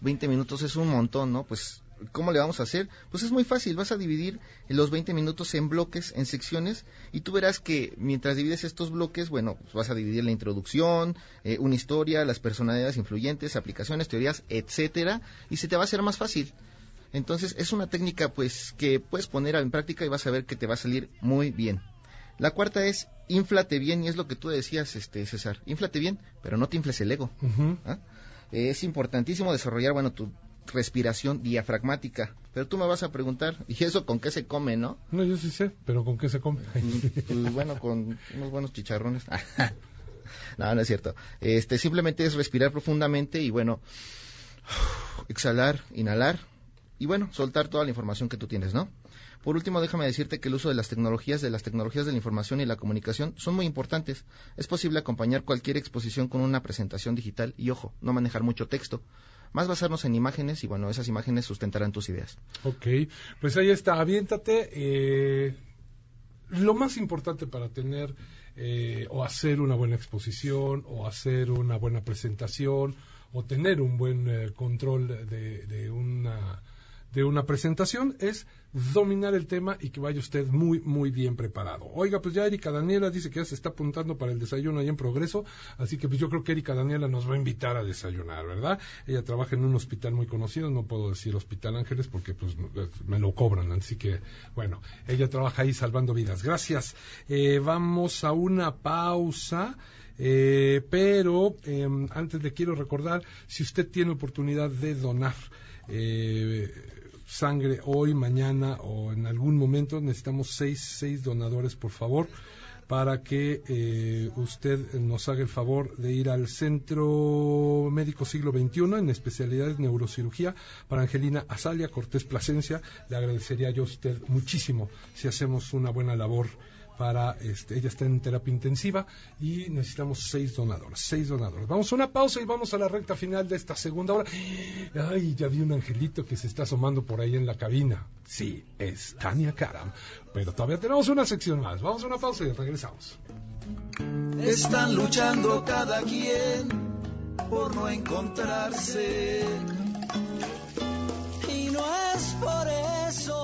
20 minutos es un montón, ¿no? Pues ¿cómo le vamos a hacer? Pues es muy fácil, vas a dividir los 20 minutos en bloques, en secciones, y tú verás que mientras divides estos bloques, bueno, pues vas a dividir la introducción, eh, una historia, las personalidades influyentes, aplicaciones, teorías, etcétera, y se te va a hacer más fácil. Entonces es una técnica pues que puedes poner en práctica y vas a ver que te va a salir muy bien. La cuarta es inflate bien y es lo que tú decías, este César. Inflate bien, pero no te infles el ego. ¿ah? Es importantísimo desarrollar, bueno, tu respiración diafragmática. Pero tú me vas a preguntar, ¿y eso con qué se come, no? No, yo sí sé, pero ¿con qué se come? Pues bueno, con unos buenos chicharrones. no, no es cierto. Este, simplemente es respirar profundamente y bueno, exhalar, inhalar y bueno, soltar toda la información que tú tienes, ¿no? Por último, déjame decirte que el uso de las tecnologías, de las tecnologías de la información y la comunicación son muy importantes. Es posible acompañar cualquier exposición con una presentación digital y, ojo, no manejar mucho texto. Más basarnos en imágenes y, bueno, esas imágenes sustentarán tus ideas. Ok, pues ahí está, aviéntate. Eh, lo más importante para tener eh, o hacer una buena exposición o hacer una buena presentación o tener un buen eh, control de, de una de una presentación es dominar el tema y que vaya usted muy, muy bien preparado. Oiga, pues ya Erika Daniela dice que ya se está apuntando para el desayuno ahí en progreso, así que pues yo creo que Erika Daniela nos va a invitar a desayunar, ¿verdad? Ella trabaja en un hospital muy conocido, no puedo decir Hospital Ángeles porque pues me lo cobran, así que bueno, ella trabaja ahí salvando vidas. Gracias. Eh, vamos a una pausa. Eh, pero em, antes le quiero recordar, si usted tiene oportunidad de donar, eh, sangre hoy, mañana o en algún momento, necesitamos seis, seis donadores, por favor, para que eh, usted nos haga el favor de ir al Centro Médico Siglo XXI en especialidades neurocirugía para Angelina Azalia Cortés Plasencia. Le agradecería yo a usted muchísimo si hacemos una buena labor para este, ella está en terapia intensiva y necesitamos seis donadores, seis donadores. Vamos a una pausa y vamos a la recta final de esta segunda hora. Ay, ya vi un angelito que se está asomando por ahí en la cabina. Sí, es Tania Karam. Pero todavía tenemos una sección más. Vamos a una pausa y regresamos. Están luchando cada quien por no encontrarse. Y no es por eso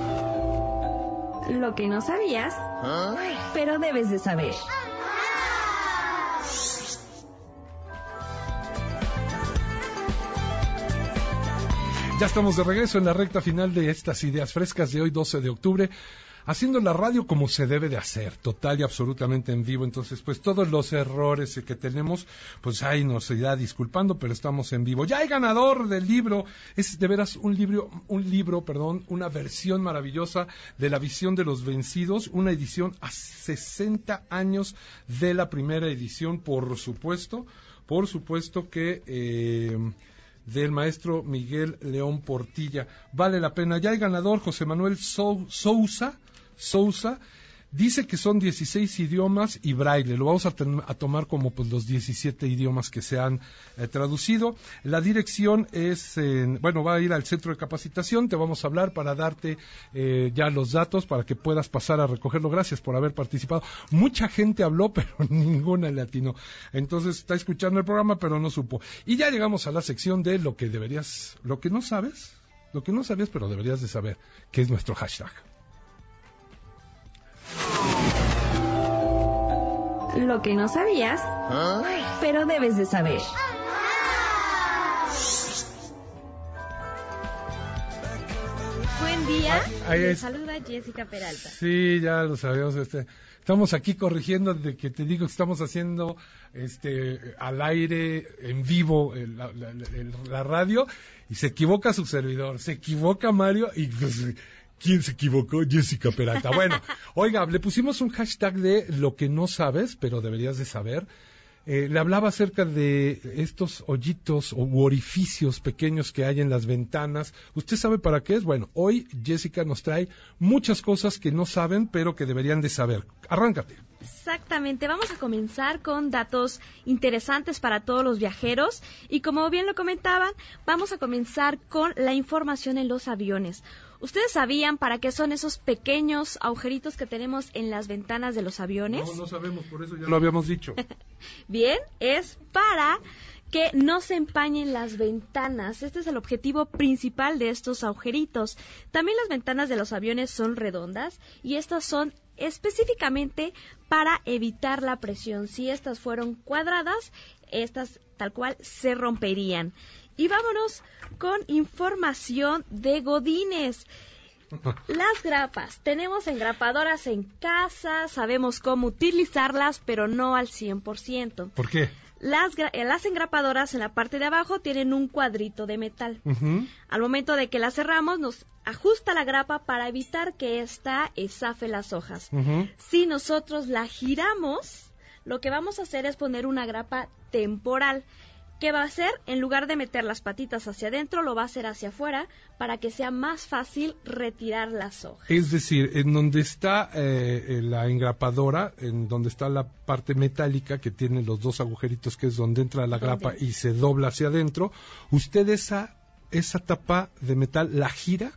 Lo que no sabías, pero debes de saber. Ya estamos de regreso en la recta final de estas ideas frescas de hoy, 12 de octubre, haciendo la radio como se debe de hacer, total y absolutamente en vivo. Entonces, pues todos los errores que tenemos, pues ahí nos irá disculpando, pero estamos en vivo. Ya hay ganador del libro, es de veras un libro, un libro, perdón, una versión maravillosa de La visión de los vencidos, una edición a 60 años de la primera edición, por supuesto, por supuesto que eh, del maestro Miguel León Portilla. Vale la pena. Ya hay ganador, José Manuel Sou- Sousa. Sousa. Dice que son 16 idiomas y braille. Lo vamos a, tomar como pues, los 17 idiomas que se han eh, traducido. La dirección es, en- bueno, va a ir al centro de capacitación. Te vamos a hablar para darte eh, ya los datos para que puedas pasar a recogerlo. Gracias por haber participado. Mucha gente habló, pero ninguna le atinó. Entonces está escuchando el programa, pero no supo. Y ya llegamos a la sección de lo que deberías, lo que no sabes, lo que no sabías, pero deberías de saber, que es nuestro hashtag. Lo que no sabías, pero debes de saber. Buen día. Ah, ahí Les es. saluda Jessica Peralta. Sí, ya lo sabemos. Este, estamos aquí corrigiendo de que te digo que estamos haciendo este al aire en vivo el- la, la- el- la radio y se equivoca su servidor, se equivoca Mario y pues, ¿quién se equivocó? Jessica Peralta. Bueno, oiga, le pusimos un hashtag de lo que no sabes, pero deberías de saber. Eh, le hablaba acerca de estos hoyitos o orificios pequeños que hay en las ventanas. ¿Usted sabe para qué es? Bueno, hoy Jessica nos trae muchas cosas que no saben, pero que deberían de saber. Arráncate. Exactamente, vamos a comenzar con datos interesantes para todos los viajeros y como bien lo comentaban, vamos a comenzar con la información en los aviones. ¿Ustedes sabían para qué son esos pequeños agujeritos que tenemos en las ventanas de los aviones? No, no sabemos, por eso ya lo habíamos dicho. Bien, es para que no se empañen las ventanas. Este es el objetivo principal de estos agujeritos. También las ventanas de los aviones son redondas y estas son específicamente para evitar la presión. Si estas fueron cuadradas, estas tal cual se romperían. Y vámonos con información de Godines. Las grapas. Tenemos engrapadoras en casa, sabemos cómo utilizarlas, pero no al 100%. ¿Por qué? Las, eh, las engrapadoras en la parte de abajo tienen un cuadrito de metal. Al momento de que las cerramos, nos ajusta la grapa para evitar que ésta zafe las hojas. Si nosotros la giramos, lo que vamos a hacer es poner una grapa temporal. ¿Qué va a hacer? En lugar de meter las patitas hacia adentro, lo va a hacer hacia afuera para que sea más fácil retirar las hojas. Es decir, en donde está eh, la engrapadora, en donde está la parte metálica que tiene los dos agujeritos, que es donde entra la grapa y se dobla hacia adentro, usted esa, esa tapa de metal la gira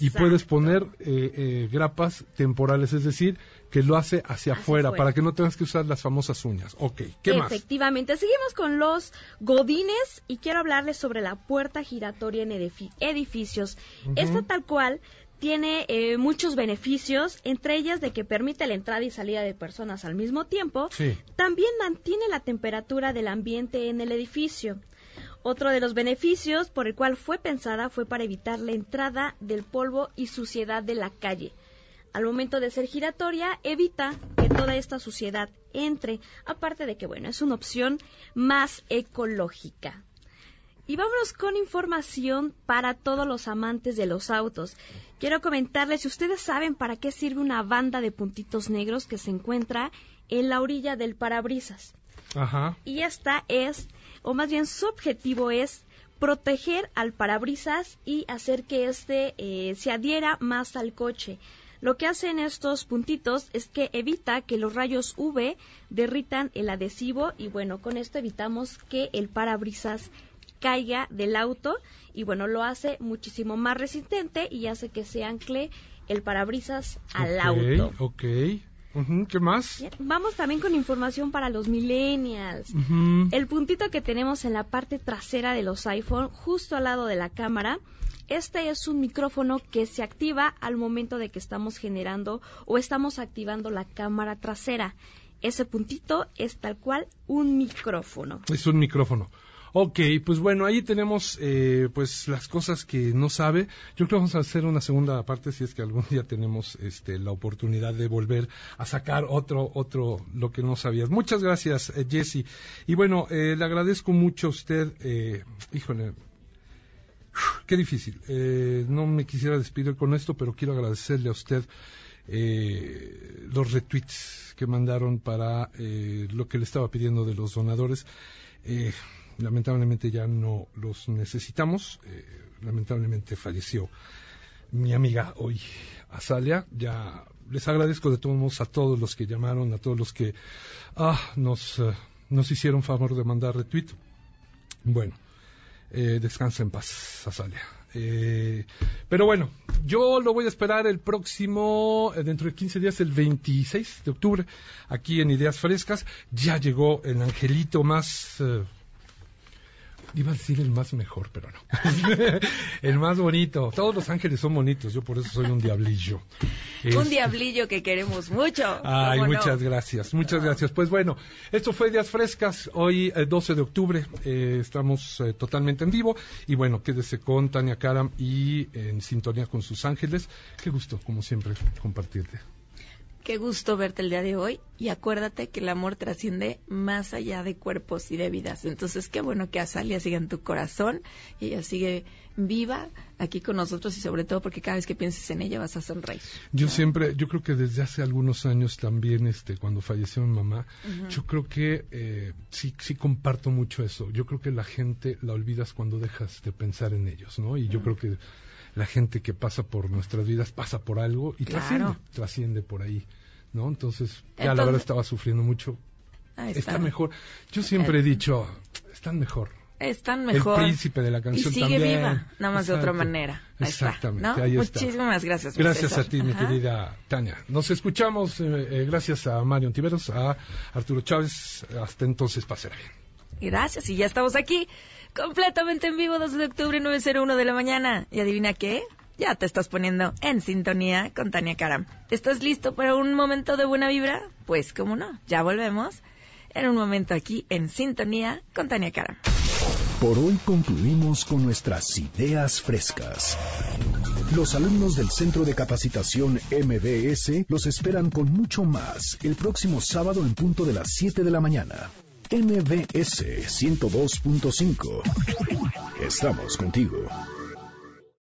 y puedes poner eh, eh, grapas temporales, es decir, que lo hace hacia, afuera, para que no tengas que usar las famosas uñas. Ok, ¿qué más? Efectivamente, seguimos con los godines y quiero hablarles sobre la puerta giratoria en edificios. Esta tal cual tiene eh, muchos beneficios, entre ellas de que permite la entrada y salida de personas al mismo tiempo. También mantiene la temperatura del ambiente en el edificio. Otro de los beneficios por el cual fue pensada fue para evitar la entrada del polvo y suciedad de la calle al momento de ser giratoria evita que toda esta suciedad entre, aparte de que, bueno, es una opción más ecológica. Y vámonos con información para todos los amantes de los autos. Quiero comentarles si ustedes saben para qué sirve una banda de puntitos negros que se encuentra en la orilla del parabrisas. Ajá. Y esta es, o más bien su objetivo es proteger al parabrisas y hacer que éste eh, se adhiera más al coche. Lo que hacen estos puntitos es que evita que los rayos UV derritan el adhesivo y bueno, con esto evitamos que el parabrisas caiga del auto y bueno, lo hace muchísimo más resistente y hace que se ancle el parabrisas al auto. Ok, ¿Qué más? Vamos también con información para los millennials. El puntito que tenemos en la parte trasera de los iPhone, justo al lado de la cámara, este es un micrófono que se activa al momento de que estamos generando o estamos activando la cámara trasera. Ese puntito es tal cual un micrófono. Es un micrófono. Ok, pues bueno, ahí tenemos eh, pues las cosas que no sabe. Yo creo que vamos a hacer una segunda parte si es que algún día tenemos este, la oportunidad de volver a sacar otro, otro, lo que no sabías. Muchas gracias, eh, Jesse. Y bueno, eh, le agradezco mucho a usted, eh, híjole, qué difícil. Eh, no me quisiera despedir con esto, pero quiero agradecerle a usted eh, los retweets que mandaron para eh, lo que le estaba pidiendo de los donadores. Lamentablemente ya no los necesitamos. lamentablemente falleció mi amiga hoy, Azalia. Ya les agradezco de todos modos a todos los que llamaron, a todos los que ah, nos, nos hicieron favor de mandar retweet. Bueno, eh, descansa en paz, Azalia. Eh, pero bueno, yo lo voy a esperar el próximo, eh, dentro de 15 días, el 26 de octubre, aquí en Ideas Frescas. Ya llegó el angelito más Iba a decir el más mejor, pero no. el más bonito. Todos los ángeles son bonitos, yo por eso soy un diablillo. un este, diablillo que queremos mucho. Ay, muchas gracias, muchas gracias. Pues bueno, esto fue Días Frescas, hoy 12 eh, de octubre, eh, estamos eh, totalmente en vivo y bueno, quédese con Tania Karam y en sintonía con sus ángeles. Qué gusto, como siempre, compartirte. Qué gusto verte el día de hoy y acuérdate que el amor trasciende más allá de cuerpos y de vidas. Entonces, qué bueno que Azalia siga en tu corazón y ella sigue viva aquí con nosotros y sobre todo porque cada vez que pienses en ella vas a sonreír. Yo siempre, yo creo que desde hace algunos años también, este, cuando falleció mi mamá, yo creo que eh, sí, sí comparto mucho eso. Yo creo que la gente la olvidas cuando dejas de pensar en ellos, ¿no? Y yo creo que la gente que pasa por nuestras vidas pasa por algo y trasciende, trasciende por ahí, ¿no? Entonces, ya la verdad estaba sufriendo mucho. Está. mejor. Yo siempre he dicho, están mejor. Están mejor. El príncipe de la canción y sigue viva, nada más de otra manera. Exactamente, ahí está. Muchísimas gracias. Gracias a ti, mi querida Tania. Nos escuchamos, eh, eh, gracias a Mario Tiveros, a Arturo Chávez. Hasta entonces, pasará bien. Gracias, y ya estamos aquí, completamente en vivo, 2 de octubre, 9.01 de la mañana. ¿Y adivina qué? Ya te estás poniendo en sintonía con Tania Karam. ¿Estás listo para un momento de buena vibra? Pues cómo no, ya volvemos en un momento aquí en sintonía con Tania Karam. Por hoy concluimos con nuestras ideas frescas. Los alumnos del Centro de Capacitación MBS los esperan con mucho más el próximo sábado en punto de las 7 de la mañana. MBS 102.5. Estamos contigo.